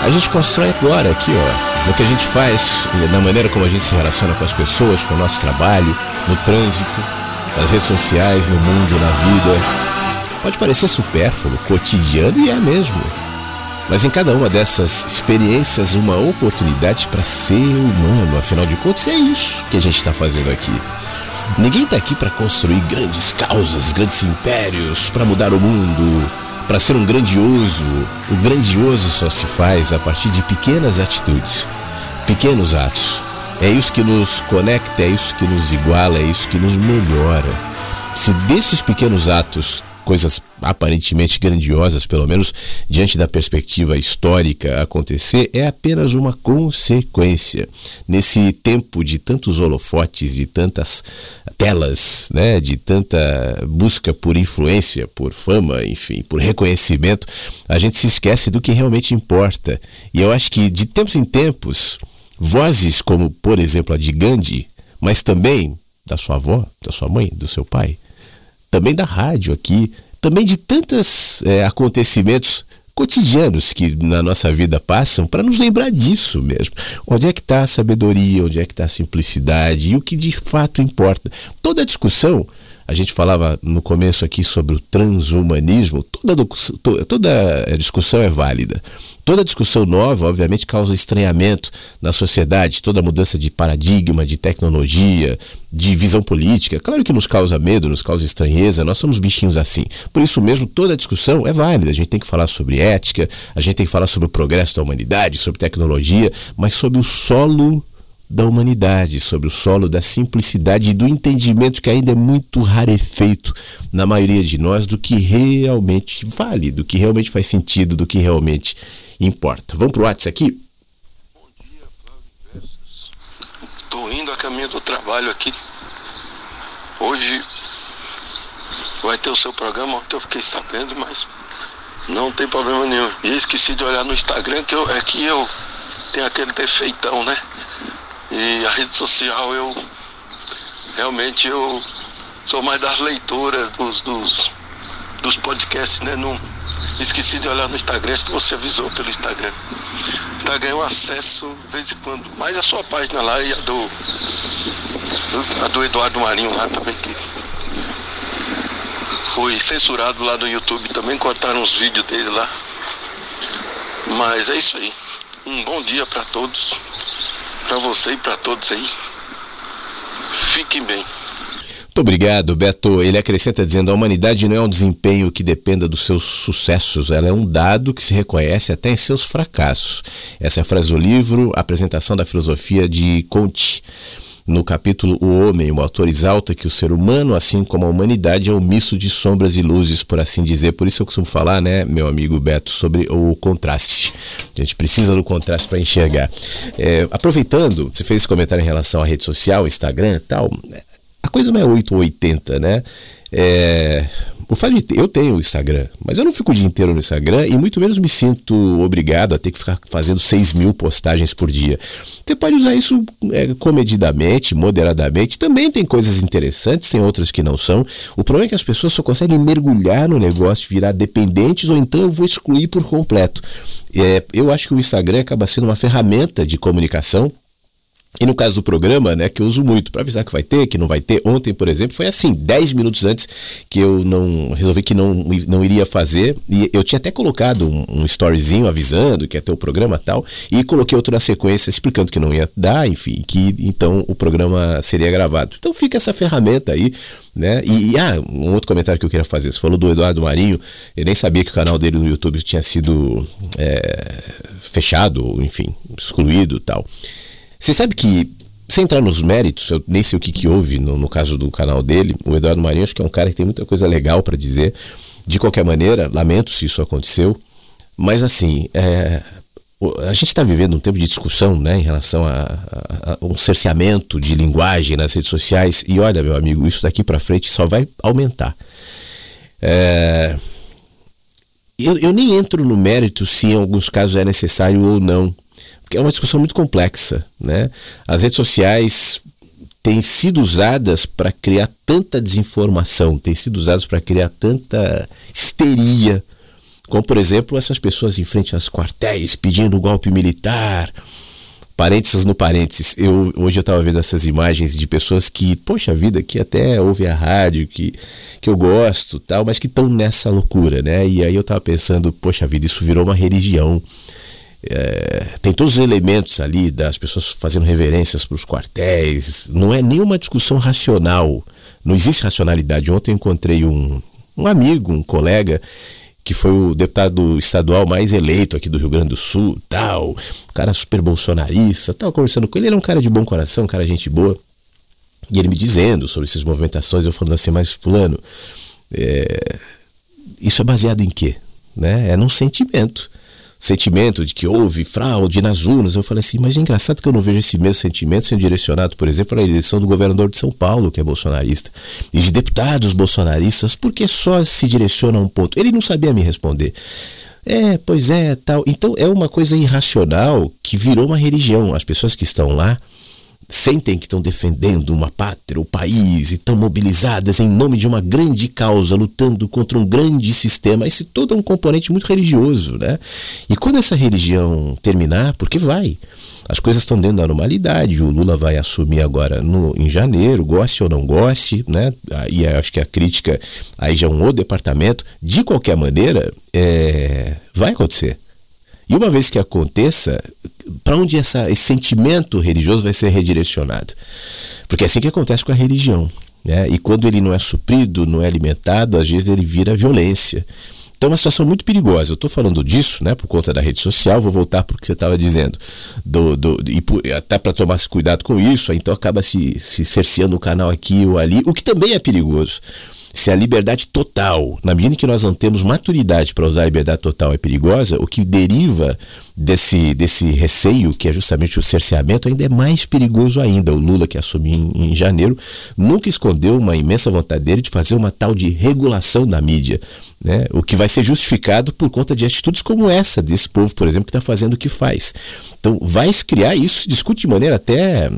a gente constrói agora, aqui, ó, no que a gente faz, na maneira como a gente se relaciona com as pessoas, com o nosso trabalho, no trânsito, nas redes sociais, no mundo, na vida. Pode parecer supérfluo, cotidiano e é mesmo. Mas em cada uma dessas experiências, uma oportunidade para ser humano. Afinal de contas, é isso que a gente está fazendo aqui. Ninguém está aqui para construir grandes causas, grandes impérios, para mudar o mundo, para ser um grandioso. O grandioso só se faz a partir de pequenas atitudes, pequenos atos. É isso que nos conecta, é isso que nos iguala, é isso que nos melhora. Se desses pequenos atos, coisas aparentemente grandiosas, pelo menos diante da perspectiva histórica, acontecer, é apenas uma consequência. Nesse tempo de tantos holofotes, de tantas telas, né, de tanta busca por influência, por fama, enfim, por reconhecimento, a gente se esquece do que realmente importa. E eu acho que de tempos em tempos, vozes como, por exemplo, a de Gandhi, mas também da sua avó, da sua mãe, do seu pai, também da rádio aqui, também de tantos é, acontecimentos cotidianos que na nossa vida passam para nos lembrar disso mesmo. Onde é que está a sabedoria, onde é que está a simplicidade e o que de fato importa. Toda a discussão, a gente falava no começo aqui sobre o transhumanismo, toda, toda discussão é válida. Toda discussão nova, obviamente, causa estranhamento na sociedade, toda mudança de paradigma, de tecnologia, de visão política. Claro que nos causa medo, nos causa estranheza, nós somos bichinhos assim. Por isso mesmo, toda discussão é válida. A gente tem que falar sobre ética, a gente tem que falar sobre o progresso da humanidade, sobre tecnologia, mas sobre o solo da humanidade, sobre o solo da simplicidade e do entendimento que ainda é muito rarefeito na maioria de nós do que realmente vale, do que realmente faz sentido, do que realmente importa. Vamos pro WhatsApp aqui?
Bom dia, Flávio. Estou indo a caminho do trabalho aqui. Hoje vai ter o seu programa, que eu fiquei sabendo, mas não tem problema nenhum. E esqueci de olhar no Instagram, que eu, é que eu tenho aquele defeitão, né? E a rede social eu realmente eu sou mais das leituras dos, dos, dos podcasts, né? Não, esqueci de olhar no Instagram, acho que você avisou pelo Instagram. Instagram eu acesso de vez em quando, mais a sua página lá e a do. A do Eduardo Marinho lá também que foi censurado lá no YouTube também, cortaram os vídeos dele lá. Mas é isso aí. Um bom dia para todos para você e para todos aí. Fiquem bem.
Muito obrigado, Beto. Ele acrescenta dizendo: a humanidade não é um desempenho que dependa dos seus sucessos, ela é um dado que se reconhece até em seus fracassos. Essa é a frase do livro Apresentação da Filosofia de Conte. No capítulo O Homem, o autor exalta que o ser humano, assim como a humanidade, é um misto de sombras e luzes, por assim dizer. Por isso eu costumo falar, né, meu amigo Beto, sobre o contraste. A gente precisa do contraste para enxergar. É, aproveitando, você fez esse comentário em relação à rede social, Instagram e tal, a coisa não é 8 ou 80, né? É, o fato de ter, eu tenho o Instagram, mas eu não fico o dia inteiro no Instagram e muito menos me sinto obrigado a ter que ficar fazendo 6 mil postagens por dia. Você pode usar isso é, comedidamente, moderadamente. Também tem coisas interessantes, tem outras que não são. O problema é que as pessoas só conseguem mergulhar no negócio, virar dependentes, ou então eu vou excluir por completo. É, eu acho que o Instagram acaba sendo uma ferramenta de comunicação e no caso do programa, né, que eu uso muito para avisar que vai ter, que não vai ter. Ontem, por exemplo, foi assim, 10 minutos antes que eu não resolvi que não, não iria fazer. E eu tinha até colocado um, um storyzinho avisando que ia ter o programa tal. E coloquei outro na sequência explicando que não ia dar, enfim, que então o programa seria gravado. Então fica essa ferramenta aí. Né? E, e, ah, um outro comentário que eu queria fazer. Você falou do Eduardo Marinho. Eu nem sabia que o canal dele no YouTube tinha sido é, fechado, enfim, excluído tal. Você sabe que, sem entrar nos méritos, eu nem sei o que, que houve no, no caso do canal dele, o Eduardo Marinho acho que é um cara que tem muita coisa legal para dizer. De qualquer maneira, lamento se isso aconteceu, mas assim, é, a gente está vivendo um tempo de discussão né, em relação a, a, a, um cerceamento de linguagem nas redes sociais e olha, meu amigo, isso daqui para frente só vai aumentar. É, eu, eu nem entro no mérito se em alguns casos é necessário ou não é uma discussão muito complexa. Né? As redes sociais têm sido usadas para criar tanta desinformação, têm sido usadas para criar tanta histeria, como por exemplo essas pessoas em frente aos quartéis pedindo golpe militar. Parênteses no parênteses, eu, hoje eu estava vendo essas imagens de pessoas que, poxa vida, que até ouvem a rádio, que, que eu gosto, tal, mas que estão nessa loucura, né? E aí eu estava pensando, poxa vida, isso virou uma religião é, tem todos os elementos ali das pessoas fazendo reverências para os quartéis. Não é nenhuma discussão racional. Não existe racionalidade. Ontem eu encontrei um, um amigo, um colega, que foi o deputado estadual mais eleito aqui do Rio Grande do Sul, tal, cara super bolsonarista, tal, conversando com ele. Ele é um cara de bom coração, um cara gente boa. E ele me dizendo sobre essas movimentações, eu falando assim, mas fulano, é, isso é baseado em quê? Né? É num sentimento sentimento de que houve fraude nas urnas. Eu falei assim, mas é engraçado que eu não vejo esse mesmo sentimento sendo direcionado, por exemplo, à eleição do governador de São Paulo, que é bolsonarista, e de deputados bolsonaristas, porque só se direciona a um ponto. Ele não sabia me responder. É, pois é, tal. Então é uma coisa irracional que virou uma religião. As pessoas que estão lá sentem que estão defendendo uma pátria, o país, e estão mobilizadas em nome de uma grande causa, lutando contra um grande sistema. Esse todo é um componente muito religioso, né? E quando essa religião terminar, porque vai, as coisas estão dentro da normalidade, o Lula vai assumir agora no, em janeiro, goste ou não goste, né? E acho que a crítica aí já é um outro departamento. De qualquer maneira, é, vai acontecer. E uma vez que aconteça, para onde essa, esse sentimento religioso vai ser redirecionado? Porque é assim que acontece com a religião. Né? E quando ele não é suprido, não é alimentado, às vezes ele vira violência. Então é uma situação muito perigosa. Eu estou falando disso né, por conta da rede social, vou voltar para o que você estava dizendo. Do, do, e até para tomar cuidado com isso, então acaba se, se cerceando o canal aqui ou ali, o que também é perigoso se a liberdade total, na medida que nós não temos maturidade para usar a liberdade total, é perigosa, o que deriva desse, desse receio, que é justamente o cerceamento, ainda é mais perigoso ainda. O Lula, que assumiu em, em janeiro, nunca escondeu uma imensa vontade dele de fazer uma tal de regulação da mídia, né? o que vai ser justificado por conta de atitudes como essa desse povo, por exemplo, que está fazendo o que faz. Então, vai se criar isso, se discute de maneira até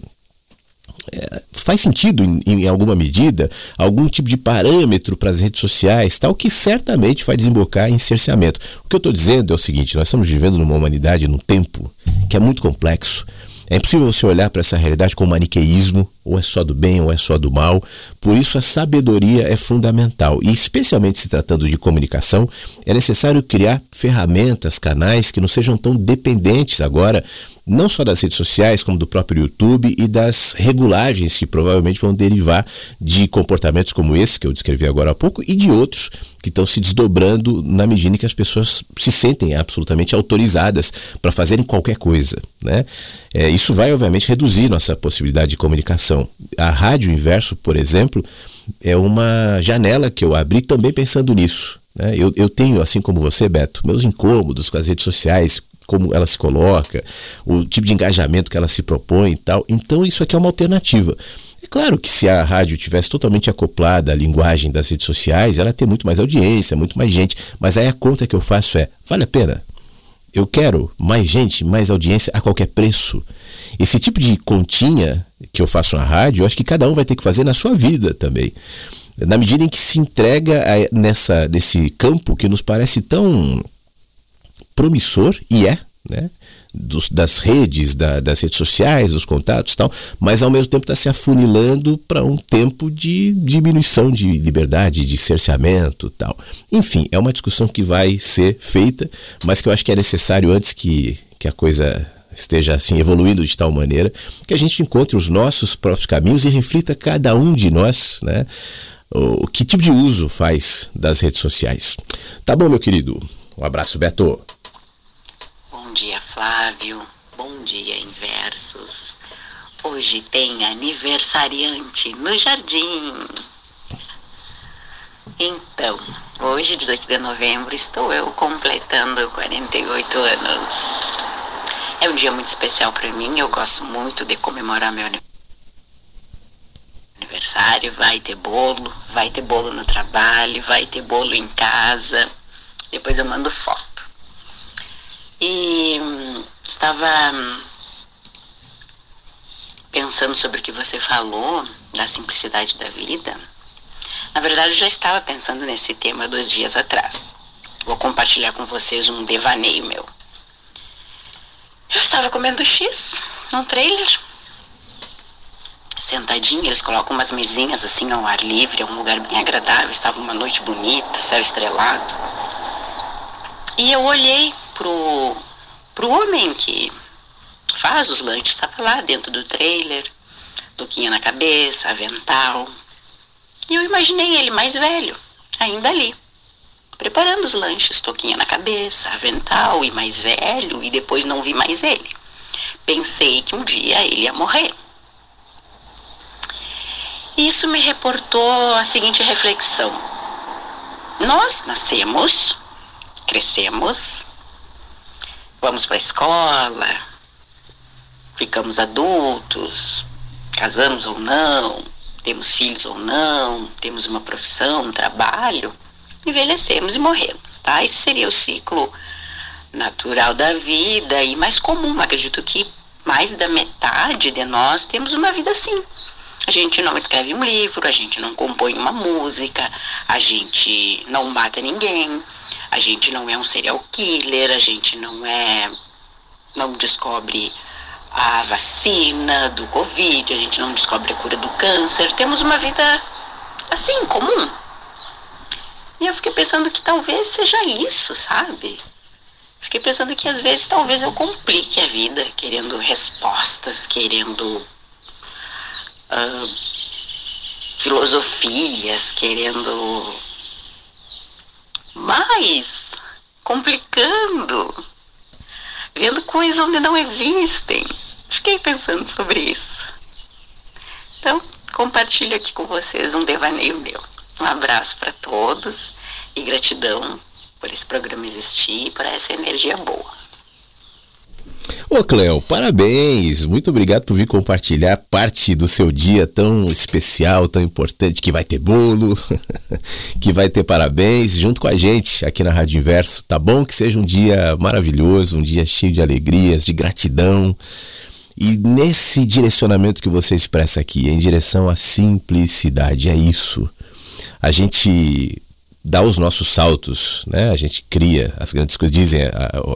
faz sentido em, em, alguma medida algum tipo de parâmetro para as redes sociais, tal que certamente vai desembocar em cerceamento. O que eu estou dizendo é o seguinte: nós estamos vivendo numa humanidade, num tempo que é muito complexo. É impossível você olhar para essa realidade com maniqueísmo, ou é só do bem ou é só do mal. Por isso a sabedoria é fundamental. E especialmente se tratando de comunicação, é necessário criar ferramentas, canais que não sejam tão dependentes agora não só das redes sociais, como do próprio YouTube e das regulagens que provavelmente vão derivar de comportamentos como esse que eu descrevi agora há pouco e de outros que estão se desdobrando na medida em que as pessoas se sentem absolutamente autorizadas para fazerem qualquer coisa. Né? É, isso vai, obviamente, reduzir nossa possibilidade de comunicação. A Rádio Inverso, por exemplo, é uma janela que eu abri também pensando nisso. Né? Eu, eu tenho, assim como você, Beto, meus incômodos com as redes sociais, como ela se coloca, o tipo de engajamento que ela se propõe e tal. Então isso aqui é uma alternativa. É claro que se a rádio tivesse totalmente acoplada à linguagem das redes sociais, ela tem muito mais audiência, muito mais gente. Mas aí a conta que eu faço é: vale a pena? Eu quero mais gente, mais audiência a qualquer preço. Esse tipo de continha que eu faço na rádio, eu acho que cada um vai ter que fazer na sua vida também. Na medida em que se entrega a, nessa, nesse campo que nos parece tão promissor, e é, né? Dos, das redes, da, das redes sociais, dos contatos e tal, mas ao mesmo tempo está se afunilando para um tempo de diminuição de liberdade, de cerceamento tal. Enfim, é uma discussão que vai ser feita, mas que eu acho que é necessário antes que, que a coisa esteja assim evoluindo de tal maneira que a gente encontre os nossos próprios caminhos e reflita cada um de nós, né? O que tipo de uso faz das redes sociais. Tá bom, meu querido. Um abraço, Beto.
Bom dia, Flávio. Bom dia, Inversos. Hoje tem aniversariante no jardim. Então, hoje, 18 de novembro, estou eu completando 48 anos. É um dia muito especial para mim, eu gosto muito de comemorar meu aniversário. Vai ter bolo, vai ter bolo no trabalho, vai ter bolo em casa. Depois eu mando foto. E hum, estava hum, pensando sobre o que você falou da simplicidade da vida. Na verdade, eu já estava pensando nesse tema dois dias atrás. Vou compartilhar com vocês um devaneio meu. Eu estava comendo X num trailer. Sentadinha, eles colocam umas mesinhas assim ao ar livre, é um lugar bem agradável. Estava uma noite bonita, céu estrelado. E eu olhei pro, pro homem que faz os lanches, estava lá dentro do trailer, toquinha na cabeça, avental. E eu imaginei ele mais velho, ainda ali, preparando os lanches, toquinha na cabeça, avental e mais velho, e depois não vi mais ele. Pensei que um dia ele ia morrer. Isso me reportou a seguinte reflexão: nós nascemos, crescemos, vamos para a escola, ficamos adultos, casamos ou não, temos filhos ou não, temos uma profissão, um trabalho, envelhecemos e morremos, tá? Esse seria o ciclo natural da vida e mais comum. Acredito que mais da metade de nós temos uma vida assim. A gente não escreve um livro, a gente não compõe uma música, a gente não mata ninguém, a gente não é um serial killer, a gente não é. não descobre a vacina do Covid, a gente não descobre a cura do câncer. Temos uma vida assim, comum. E eu fiquei pensando que talvez seja isso, sabe? Fiquei pensando que às vezes talvez eu complique a vida, querendo respostas, querendo uh, filosofias, querendo mais complicando, vendo coisas onde não existem. Fiquei pensando sobre isso. Então, compartilho aqui com vocês um devaneio meu. Um abraço para todos e gratidão por esse programa existir por essa energia boa.
Ô Cleo, parabéns! Muito obrigado por vir compartilhar parte do seu dia tão especial, tão importante, que vai ter bolo, que vai ter parabéns junto com a gente aqui na Rádio Inverso. Tá bom? Que seja um dia maravilhoso, um dia cheio de alegrias, de gratidão. E nesse direcionamento que você expressa aqui, em direção à simplicidade, é isso. A gente dá os nossos saltos, né? A gente cria as grandes coisas, dizem,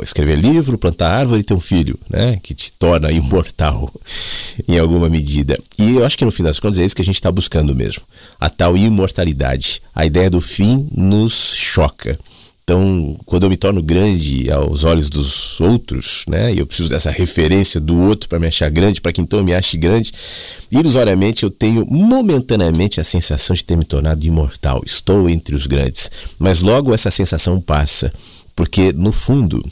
escrever livro, plantar árvore e ter um filho, né? Que te torna imortal em alguma medida. E eu acho que no fim das contas é isso que a gente está buscando mesmo, a tal imortalidade. A ideia do fim nos choca. Então, quando eu me torno grande aos olhos dos outros, né, e eu preciso dessa referência do outro para me achar grande, para que então eu me ache grande, ilusoriamente eu tenho momentaneamente a sensação de ter me tornado imortal. Estou entre os grandes. Mas logo essa sensação passa, porque no fundo,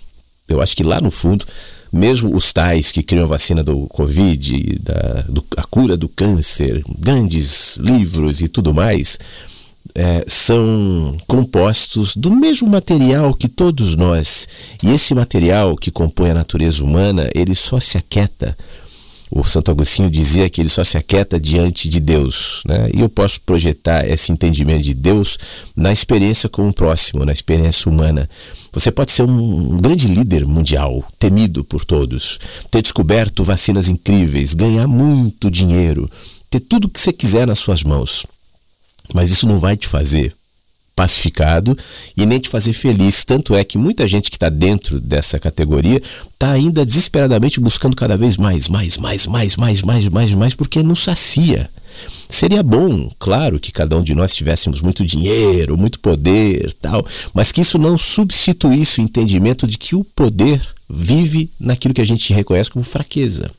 eu acho que lá no fundo, mesmo os tais que criam a vacina do Covid, da, do, a cura do câncer, grandes livros e tudo mais, é, são compostos do mesmo material que todos nós. E esse material que compõe a natureza humana, ele só se aquieta. O Santo Agostinho dizia que ele só se aquieta diante de Deus. Né? E eu posso projetar esse entendimento de Deus na experiência com o próximo, na experiência humana. Você pode ser um, grande líder mundial, temido por todos, ter descoberto vacinas incríveis, ganhar muito dinheiro, ter tudo o que você quiser nas suas mãos. Mas isso não vai te fazer pacificado e nem te fazer feliz. Tanto é que muita gente que está dentro dessa categoria está ainda desesperadamente buscando cada vez mais, mais, mais, mais, mais, mais, mais, mais, porque não sacia. Seria bom, claro, que cada um de nós tivéssemos muito dinheiro, muito poder, tal, mas que isso não substituísse o entendimento de que o poder vive naquilo que a gente reconhece como fraqueza.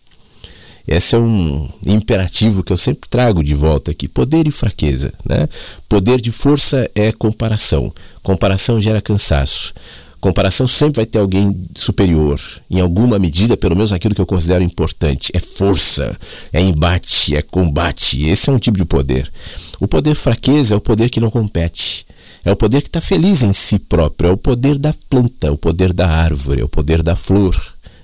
Esse é um imperativo que eu sempre trago de volta aqui: poder e fraqueza. Né? Poder de força é comparação. Comparação gera cansaço. Comparação sempre vai ter alguém superior, em alguma medida, pelo menos aquilo que eu considero importante. É força, é embate, é combate. Esse é um tipo de poder. O poder fraqueza é o poder que não compete. É o poder que está feliz em si próprio. É o poder da planta, é o poder da árvore, é o poder da flor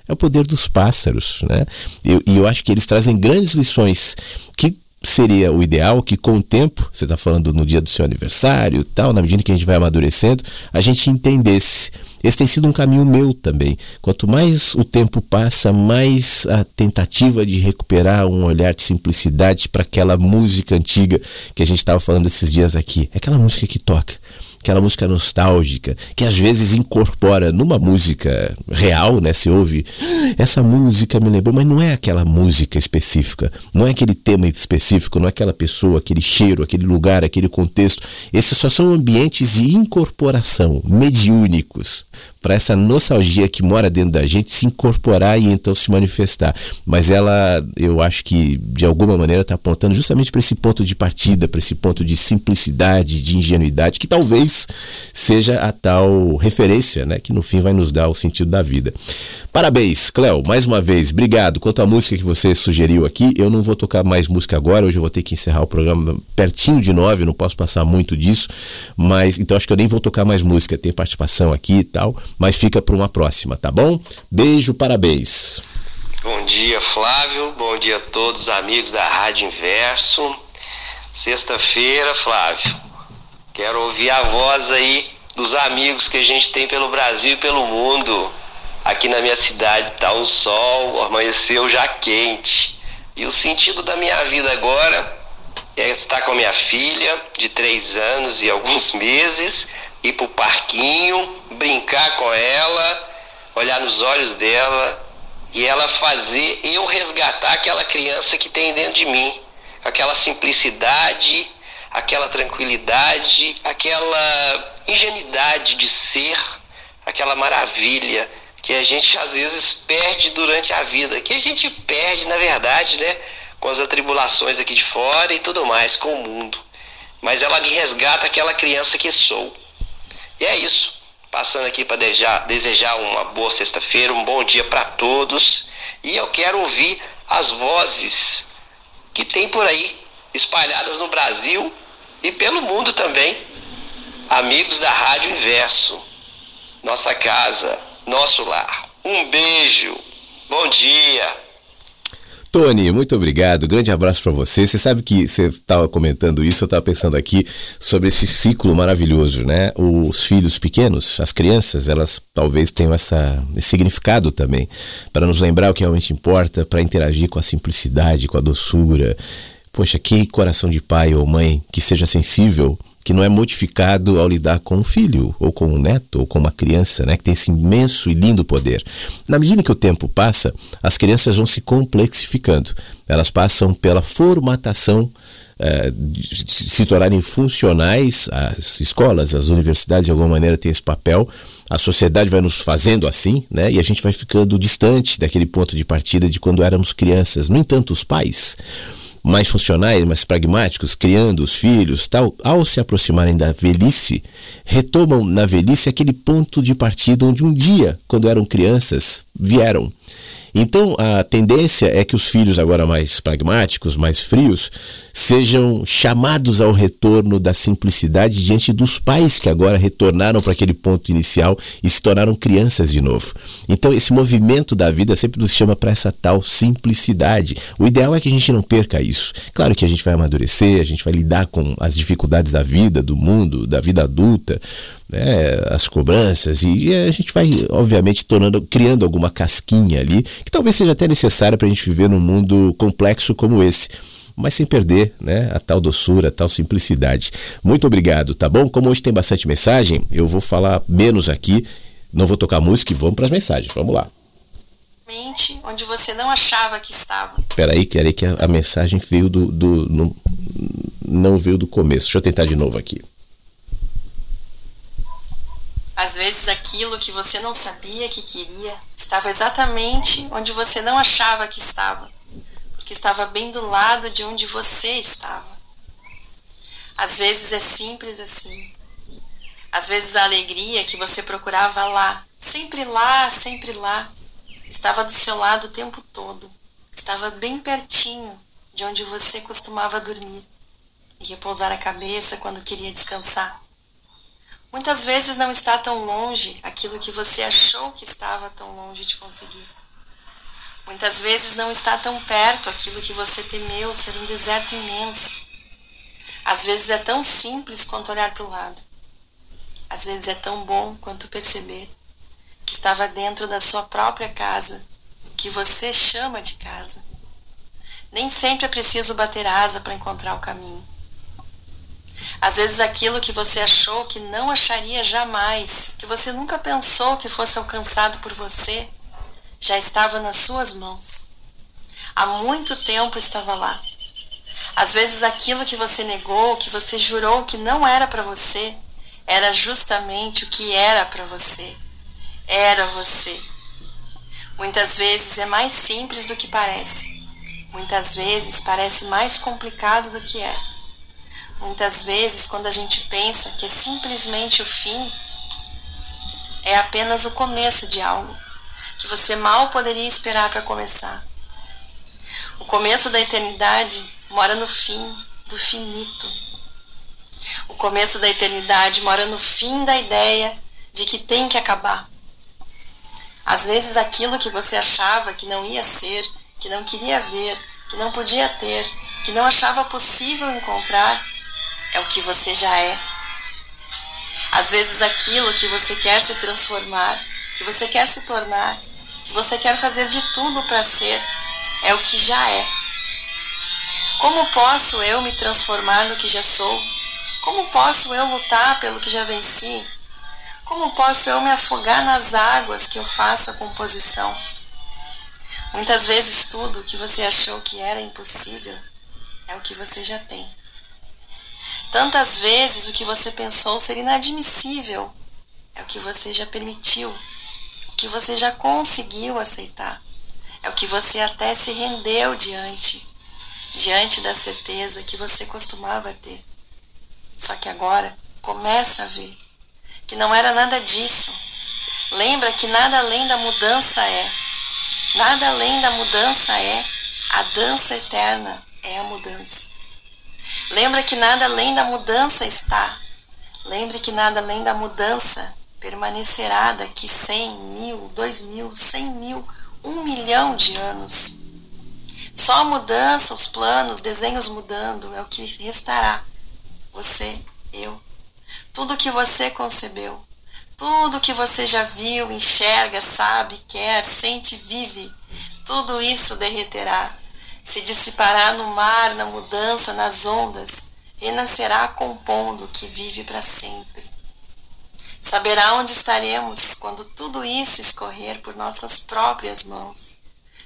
é o poder dos pássaros. Né? E eu, eu acho que eles trazem grandes lições que seria o ideal que com o tempo, você está falando no dia do seu aniversário tal, na medida que a gente vai amadurecendo, a gente entendesse. Esse tem sido um caminho meu também. Quanto mais o tempo passa, mais a tentativa de recuperar um olhar de simplicidade para aquela música antiga que a gente estava falando esses dias aqui. É aquela música que toca aquela música nostálgica, que às vezes incorpora numa música real, né? Se ouve, essa música me lembrou, mas não é aquela música específica, não é aquele tema específico, não é aquela pessoa, aquele cheiro, aquele lugar, aquele contexto. Esses só são ambientes de incorporação, mediúnicos para essa nostalgia que mora dentro da gente se incorporar e então se manifestar. Mas ela, eu acho que de alguma maneira está apontando justamente para esse ponto de partida, para esse ponto de simplicidade, de ingenuidade, que talvez seja a tal referência, né, que no fim vai nos dar o sentido da vida. Parabéns, Cléo, mais uma vez, obrigado. Quanto à música que você sugeriu aqui, eu não vou tocar mais música agora, hoje eu vou ter que encerrar o programa pertinho de nove, não posso passar muito disso, mas então acho que eu nem vou tocar mais música, tem participação aqui e tal mas fica para uma próxima, tá bom? Beijo, parabéns.
Bom dia, Flávio. Bom dia a todos os amigos da Rádio Inverso. Sexta-feira, Flávio. Quero ouvir a voz aí dos amigos que a gente tem pelo Brasil e pelo mundo. Aqui na minha cidade tá um sol, amanheceu já quente. E o sentido da minha vida agora é estar com a minha filha de três anos e alguns meses ir para o parquinho, brincar com ela, olhar nos olhos dela e ela fazer eu resgatar aquela criança que tem dentro de mim, aquela simplicidade, aquela tranquilidade, aquela ingenuidade de ser, aquela maravilha que a gente às vezes perde durante a vida, que a gente perde na verdade, né, com as atribulações aqui de fora e tudo mais, com o mundo. Mas ela me resgata aquela criança que sou. E é isso. Passando aqui para desejar, desejar uma boa sexta-feira, um bom dia para todos. E eu quero ouvir as vozes que tem por aí, espalhadas no Brasil e pelo mundo também. Amigos da Rádio Inverso, nossa casa, nosso lar. Um beijo, bom dia.
Tony, muito obrigado. Grande abraço para você. Você sabe que você estava comentando isso, eu estava pensando aqui sobre esse ciclo maravilhoso, né? Os filhos pequenos, as crianças, elas talvez tenham essa, esse significado também, para nos lembrar o que realmente importa, para interagir com a simplicidade, com a doçura. Poxa, que coração de pai ou mãe que seja sensível que não é modificado ao lidar com um filho, ou com um neto, ou com uma criança, né, que tem esse imenso e lindo poder. Na medida que o tempo passa, as crianças vão se complexificando. Elas passam pela formatação uh, se tornarem funcionais, as escolas, as universidades de alguma maneira têm esse papel, a sociedade vai nos fazendo assim, né? E a gente vai ficando distante daquele ponto de partida de quando éramos crianças. No entanto, os pais mais funcionais, mais pragmáticos, criando os filhos, tal, ao se aproximarem da velhice, retomam na velhice aquele ponto de partida onde um dia, quando eram crianças, vieram. Então a tendência é que os filhos, agora mais pragmáticos, mais frios, sejam chamados ao retorno da simplicidade diante dos pais que agora retornaram para aquele ponto inicial e se tornaram crianças de novo. Então esse movimento da vida sempre nos chama para essa tal simplicidade. O ideal é que a gente não perca isso. Claro que a gente vai amadurecer, a gente vai lidar com as dificuldades da vida, do mundo, da vida adulta, né, as cobranças e a gente vai obviamente tornando criando alguma casquinha ali que talvez seja até necessária para a gente viver num mundo complexo como esse mas sem perder né, a tal doçura, a tal simplicidade. Muito obrigado, tá bom? Como hoje tem bastante mensagem, eu vou falar menos aqui, não vou tocar música e vamos para as mensagens. Vamos lá.
Onde você não achava que estava.
Peraí, querem que a, a, mensagem veio do. do no, não veio do começo. Deixa eu tentar de novo aqui.
Às vezes aquilo que você não sabia que queria estava exatamente onde você não achava que estava, porque estava bem do lado de onde você estava. Às vezes é simples assim. Às vezes a alegria que você procurava lá, sempre lá, sempre lá, estava do seu lado o tempo todo. Estava bem pertinho de onde você costumava dormir e repousar a cabeça quando queria descansar. Muitas vezes não está tão longe aquilo que você achou que estava tão longe de conseguir. Muitas vezes não está tão perto aquilo que você temeu ser um deserto imenso. Às vezes é tão simples quanto olhar para o lado. Às vezes é tão bom quanto perceber que estava dentro da sua própria casa, que você chama de casa. Nem sempre é preciso bater asa para encontrar o caminho. Às vezes aquilo que você achou que não acharia jamais, que você nunca pensou que fosse alcançado por você, já estava nas suas mãos. Há muito tempo estava lá. Às vezes aquilo que você negou, que você jurou que não era para você, era justamente o que era para você. Era você. Muitas vezes é mais simples do que parece. Muitas vezes parece mais complicado do que é. Muitas vezes, quando a gente pensa que é simplesmente o fim, é apenas o começo de algo que você mal poderia esperar para começar. O começo da eternidade mora no fim do finito. O começo da eternidade mora no fim da ideia de que tem que acabar. Às vezes aquilo que você achava que não ia ser, que não queria ver, que não podia ter, que não achava possível encontrar, é o que você já é. Às vezes aquilo que você quer se transformar, que você quer se tornar, que você quer fazer de tudo para ser, é o que já é. Como posso eu me transformar no que já sou? Como posso eu lutar pelo que já venci? Como posso eu me afogar nas águas que eu faço a composição? Muitas vezes tudo que você achou que era impossível é o que você já tem. Tantas vezes o que você pensou ser inadmissível é o que você já permitiu, o que você já conseguiu aceitar, é o que você até se rendeu diante, diante da certeza que você costumava ter. Só que agora começa a ver que não era nada disso. Lembra que nada além da mudança é. Nada além da mudança é. A dança eterna é a mudança. Lembra que nada além da mudança está. Lembre que nada além da mudança permanecerá daqui cem mil, dois mil, cem mil, um milhão de anos. Só a mudança, os planos, desenhos mudando é o que restará. Você, eu. Tudo que você concebeu, tudo que você já viu, enxerga, sabe, quer, sente, vive, tudo isso derreterá se dissipará no mar, na mudança, nas ondas, renascerá compondo que vive para sempre. Saberá onde estaremos quando tudo isso escorrer por nossas próprias mãos.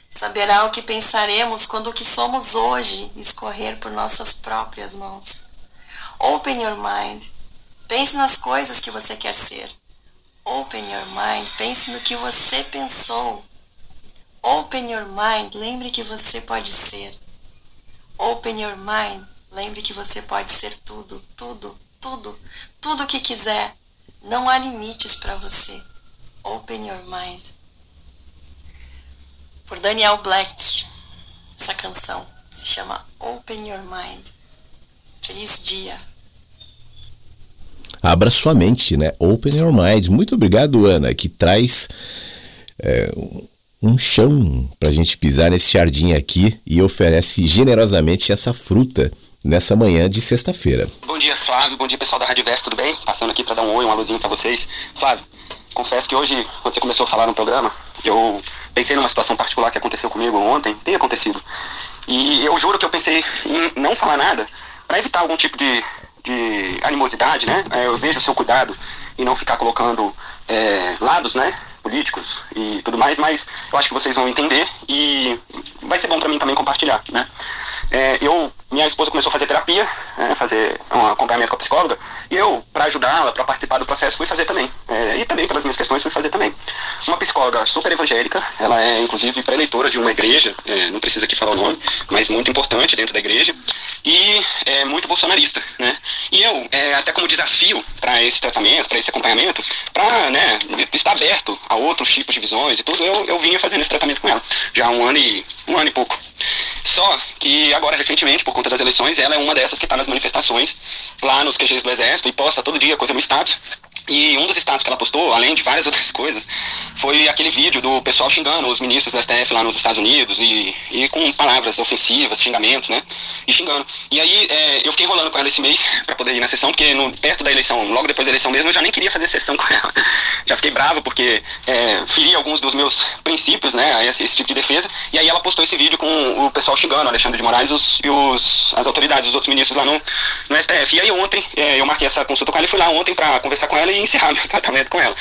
Saberá o que pensaremos quando o que somos hoje escorrer por nossas próprias mãos. Open your mind. Pense nas coisas que você quer ser. Open your mind. Pense no que você pensou. Open your mind. Lembre que você pode ser. Open your mind. Lembre que você pode ser tudo, tudo, tudo, tudo o que quiser. Não há limites para você. Open your mind. Por Daniel Black. Essa canção se chama Open Your Mind. Feliz dia.
Abra sua mente, né? Open Your Mind. Muito obrigado, Ana, que traz é, chão para a gente pisar nesse jardim aqui e oferece generosamente essa fruta nessa manhã de sexta-feira.
Bom dia, Flávio. Bom dia, pessoal da Rádio Verso, tudo bem? Passando aqui para dar um oi, uma luzinha para vocês. Flávio, confesso que hoje, quando você começou a falar no programa, eu pensei numa situação particular que aconteceu comigo ontem, tem acontecido. E eu juro que eu pensei em não falar nada para evitar algum tipo de, de animosidade, né? É, eu vejo o seu cuidado e não ficar colocando é, lados, né? Políticos e tudo mais, mas eu acho que vocês vão entender e vai ser bom para mim também compartilhar, né? É, eu, minha esposa começou a fazer terapia, né, fazer um acompanhamento com a psicóloga, e eu, para ajudá-la, para participar do processo, fui fazer também. É, e também, pelas minhas questões, fui fazer também. Uma psicóloga super evangélica, ela é inclusive pré-leitora de uma igreja, é, não precisa aqui falar o nome, mas muito importante dentro da igreja, e é muito bolsonarista, né? E eu, é, até como desafio para esse tratamento, para esse acompanhamento, para né, estar aberto a outros tipos de visões e tudo, eu, eu vinha fazendo esse tratamento com ela, já há um ano e, um ano e pouco. Só que agora, recentemente, por conta das eleições, ela é uma dessas que está nas manifestações, lá nos QGs do Exército, e posta todo dia coisa no status. E um dos status que ela postou, além de várias outras coisas, foi aquele vídeo do pessoal xingando os ministros do STF lá nos Estados Unidos e, e com palavras ofensivas, xingamentos, né? E xingando. E aí é, eu fiquei enrolando com ela esse mês para poder ir na sessão, porque no, perto da eleição, logo depois da eleição mesmo, eu já nem queria fazer sessão com ela. Já fiquei bravo porque é, feri alguns dos meus princípios, né? Esse, esse, tipo de defesa. E aí ela postou esse vídeo com o pessoal xingando, Alexandre de Moraes os, e os, as autoridades, os outros ministros lá no, no STF. E aí ontem, é, eu marquei essa consulta com ela e fui lá ontem para conversar com ela e encerrar meu tratamento com ela.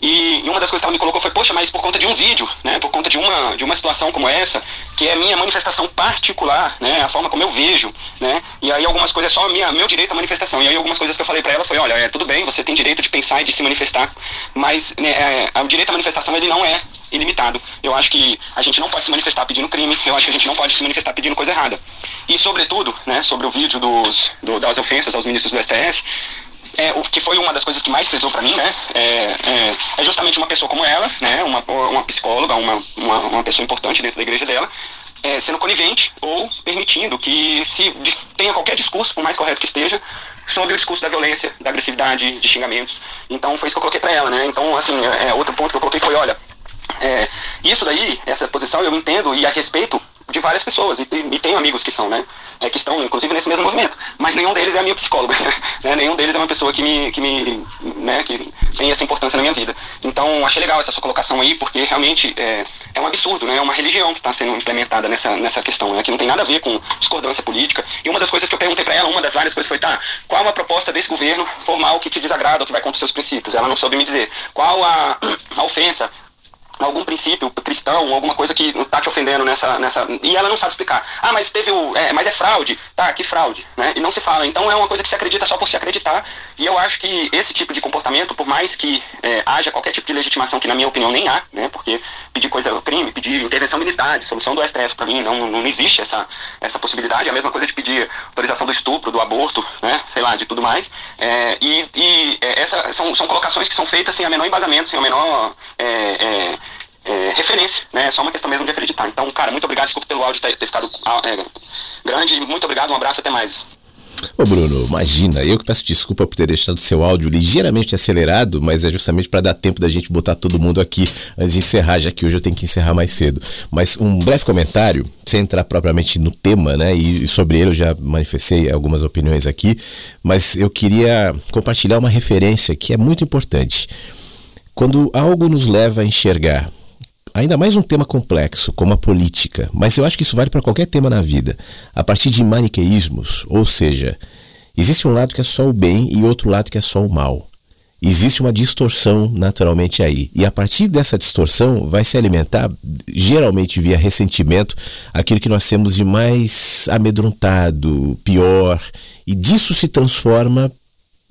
E, uma das coisas que ela me colocou foi, poxa, mas por conta de um vídeo, né, por conta de uma, de uma situação como essa, que é minha manifestação particular, né, a forma como eu vejo, né, e aí algumas coisas só minha, meu direito à manifestação. E aí algumas coisas que eu falei para ela foi, olha, é tudo bem, você tem direito de pensar e de se manifestar, mas né, é, o direito à manifestação ele não é ilimitado. Eu acho que a gente não pode se manifestar pedindo crime, eu acho que a gente não pode se manifestar pedindo coisa errada. E sobretudo, né, sobre o vídeo dos, do, das ofensas aos ministros do STF, é, o que foi uma das coisas que mais pesou para mim, né? É, é, é, justamente uma pessoa como ela, né? Uma, uma psicóloga, uma, uma, uma pessoa importante dentro da igreja dela, é, sendo conivente ou permitindo que se tenha qualquer discurso, por mais correto que esteja, sobre o discurso da violência, da agressividade, de xingamentos. Então foi isso que eu coloquei para ela, né? Então, assim, é, é, outro ponto que eu coloquei foi, olha, é, isso daí, essa posição eu entendo e a respeito de várias pessoas, e, e tenho amigos que são, né? É, que estão, inclusive, nesse mesmo movimento. Mas nenhum deles é a minha psicóloga. né? Nenhum deles é uma pessoa que me, que me né, que tem essa importância na minha vida. Então, achei legal essa sua colocação aí, porque realmente é, é um absurdo, né? É uma religião que está sendo implementada nessa, nessa questão, né? Que não tem nada a ver com discordância política. E uma das coisas que eu perguntei para ela, uma das várias coisas foi, tá, qual a proposta desse governo formal que te desagrada, ou que vai contra os seus princípios? Ela não soube me dizer. Qual a, a ofensa algum princípio cristão, alguma coisa que está te ofendendo nessa, nessa. E ela não sabe explicar. Ah, mas teve o. É, mas é fraude. Tá, que fraude. Né? E não se fala. Então é uma coisa que se acredita só por se acreditar. E eu acho que esse tipo de comportamento, por mais que é, haja qualquer tipo de legitimação, que na minha opinião nem há, né? Porque pedir coisa crime, pedir intervenção militar, solução do STF, para mim não, não existe essa, essa possibilidade. É a mesma coisa de pedir autorização do estupro, do aborto, né? Sei lá, de tudo mais. É, e e é, essa, são, são colocações que são feitas sem a menor embasamento, sem a menor. É, referência, né? É só uma questão mesmo de acreditar. Então, cara, muito obrigado, desculpa pelo áudio ter, ter ficado ah, é, grande. Muito obrigado, um abraço, até mais.
Ô Bruno, imagina, eu que peço desculpa por ter deixado seu áudio ligeiramente acelerado, mas é justamente para dar tempo da gente botar todo mundo aqui antes de encerrar, já que hoje eu tenho que encerrar mais cedo. Mas um breve comentário, sem entrar propriamente no tema, né? E sobre ele eu já manifestei algumas opiniões aqui, mas eu queria compartilhar uma referência que é muito importante. Quando algo nos leva a enxergar ainda mais um tema complexo, como a política, mas eu acho que isso vale para qualquer tema na vida, a partir de maniqueísmos, ou seja, existe um lado que é só o bem e outro lado que é só o mal. existe uma distorção naturalmente aí. E a partir dessa distorção vai se alimentar, geralmente via ressentimento, aquilo que nós temos de mais amedrontado, pior, e disso se transforma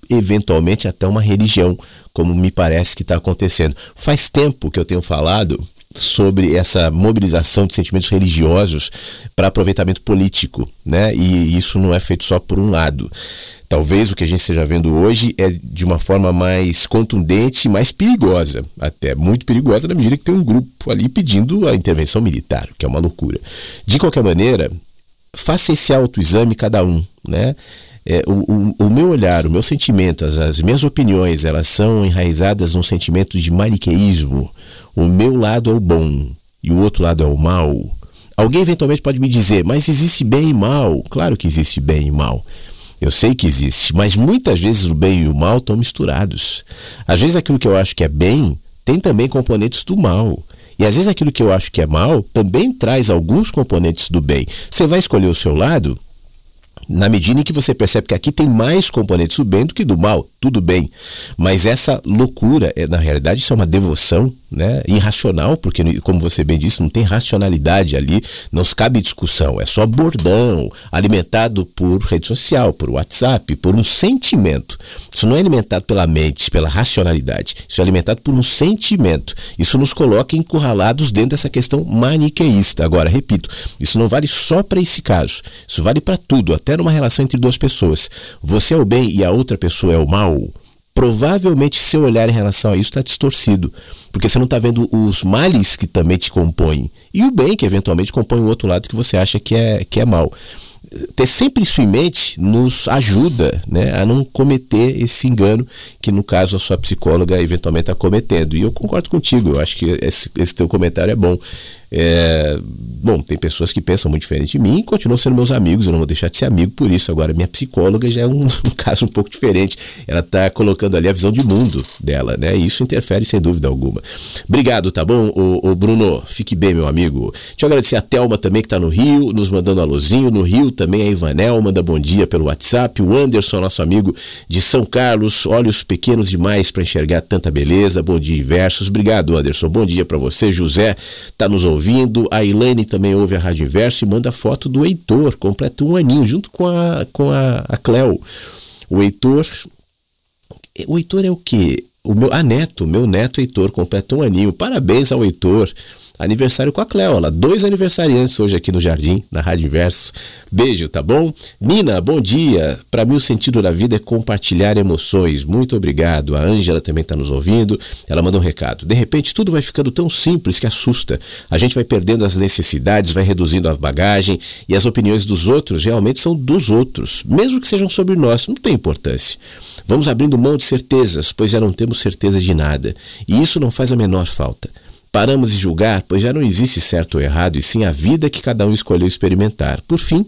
eventualmente até uma religião, como me parece que está acontecendo. Faz tempo que eu tenho falado sobre essa mobilização de sentimentos religiosos para aproveitamento político, né? E isso não é feito só por um lado. Talvez o que a gente esteja vendo hoje é de uma forma mais contundente, mais perigosa, até muito perigosa na medida que tem um grupo ali pedindo a intervenção militar, que é uma loucura. De qualquer maneira, faça esse autoexame cada um, né? É, o, o, o, meu olhar, o meu sentimento, as, as minhas opiniões, elas são enraizadas num sentimento de maniqueísmo. O meu lado é o bom e o outro lado é o mal. Alguém eventualmente pode me dizer, mas existe bem e mal. Claro que existe bem e mal. Eu sei que existe, mas muitas vezes o bem e o mal estão misturados. Às vezes aquilo que eu acho que é bem tem também componentes do mal. E às vezes aquilo que eu acho que é mal também traz alguns componentes do bem. Você vai escolher o seu lado na medida em que você percebe que aqui tem mais componentes do bem do que do mal, tudo bem. Mas essa loucura, é, na realidade, isso é uma devoção né, irracional, porque, como você bem disse, não tem racionalidade ali, não cabe discussão, é só bordão, alimentado por rede social, por WhatsApp, por um sentimento. Isso não é alimentado pela mente, pela racionalidade, isso é alimentado por um sentimento. Isso nos coloca encurralados dentro dessa questão maniqueísta. Agora, repito, isso não vale só para esse caso, isso vale para tudo, até numa relação entre duas pessoas. Você é o bem e a outra pessoa é o mal provavelmente seu olhar em relação a isso está distorcido, porque você não está vendo os males que também te compõem e o bem que eventualmente compõe o outro lado que você acha que é, que é mal. Ter sempre isso em mente nos ajuda né, a não cometer esse engano que, no caso, a sua psicóloga eventualmente está cometendo. E eu concordo contigo, eu acho que esse, esse teu comentário é bom. É, bom, tem pessoas que pensam muito diferente de mim e continuam sendo meus amigos, eu não vou deixar de ser amigo por isso. Agora, minha psicóloga já é um, um caso um pouco diferente. Ela está colocando ali a visão de mundo dela, né? E isso interfere sem dúvida alguma. Obrigado, tá bom? O, Bruno, fique bem, meu amigo. Deixa eu agradecer a Thelma também, que está no Rio, nos mandando alôzinho. No Rio também a Ivanel manda bom dia pelo WhatsApp. O Anderson, nosso amigo de São Carlos, olhos pequenos demais para enxergar tanta beleza. Bom dia, versos. Obrigado, Anderson. Bom dia para você. José está nos ouvindo. A Elaine também ouve a Rádio Inverso e manda foto do Heitor, completa um aninho, junto com a, com a, a Cleo. O Heitor. O Heitor é o quê? O meu, a neto, meu neto Heitor, completa um aninho. Parabéns ao Heitor aniversário com a Cleo. Ela, dois aniversariantes hoje aqui no Jardim, na Rádio Inverso. Beijo, tá bom? Nina, bom dia. Para mim, o sentido da vida é compartilhar emoções. Muito obrigado. A Ângela também está nos ouvindo. Ela mandou um recado. De repente, tudo vai ficando tão simples que assusta. A gente vai perdendo as necessidades, vai reduzindo a bagagem e as opiniões dos outros realmente são dos outros, mesmo que sejam sobre nós. Não tem importância. Vamos abrindo mão de certezas, pois já não temos certeza de nada. E isso não faz a menor falta. Paramos de julgar, pois já não existe certo ou errado, e sim a vida que cada um escolheu experimentar. Por fim,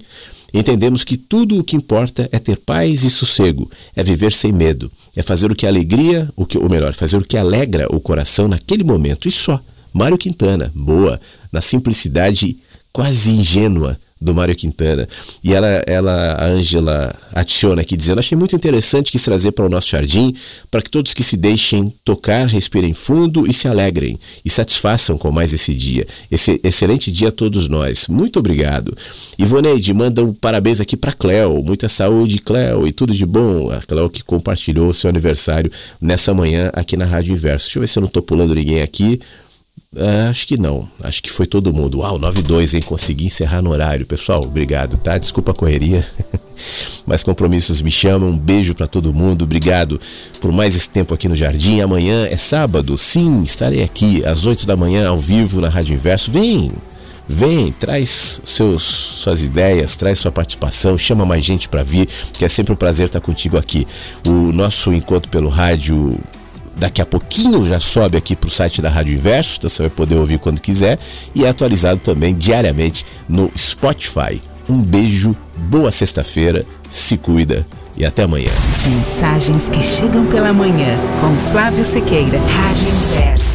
entendemos que tudo o que importa é ter paz e sossego, é viver sem medo, é fazer o que alegria, o que, ou melhor, fazer o que alegra o coração naquele momento e só. Mário Quintana, boa, na simplicidade quase ingênua do Mário Quintana. E ela, ela a Ângela adiciona aqui dizendo: Achei muito interessante quis trazer para o nosso jardim, para que todos que se deixem tocar, respirem fundo e se alegrem e satisfaçam com mais esse dia. Esse excelente dia a todos nós. Muito obrigado. Ivoneide manda um parabéns aqui para Cleo. Muita saúde, Cleo, e tudo de bom. A Cleo que compartilhou seu aniversário nessa manhã aqui na Rádio Inverso. Deixa eu ver se eu não estou pulando ninguém aqui. Uh, acho que não. Acho que foi todo mundo. Uau, 9-2, hein? Consegui encerrar no horário. Pessoal, obrigado, tá? Desculpa a correria. Mas compromissos me chamam. Um beijo para todo mundo. Obrigado por mais esse tempo aqui no Jardim. Amanhã é sábado. Sim, estarei aqui às 8 da manhã ao vivo na Rádio Inverso. Vem! Vem, traz seus, suas ideias, traz sua participação, chama mais gente para vir, que é sempre um prazer estar contigo aqui. O nosso encontro pelo rádio daqui a pouquinho já sobe aqui para o site da Rádio Inverso, então você vai poder ouvir quando quiser e é atualizado também diariamente no Spotify. Um beijo, boa sexta-feira, se cuida e até amanhã.
Mensagens que chegam pela manhã com Flávio Sequeira, Rádio Inverso.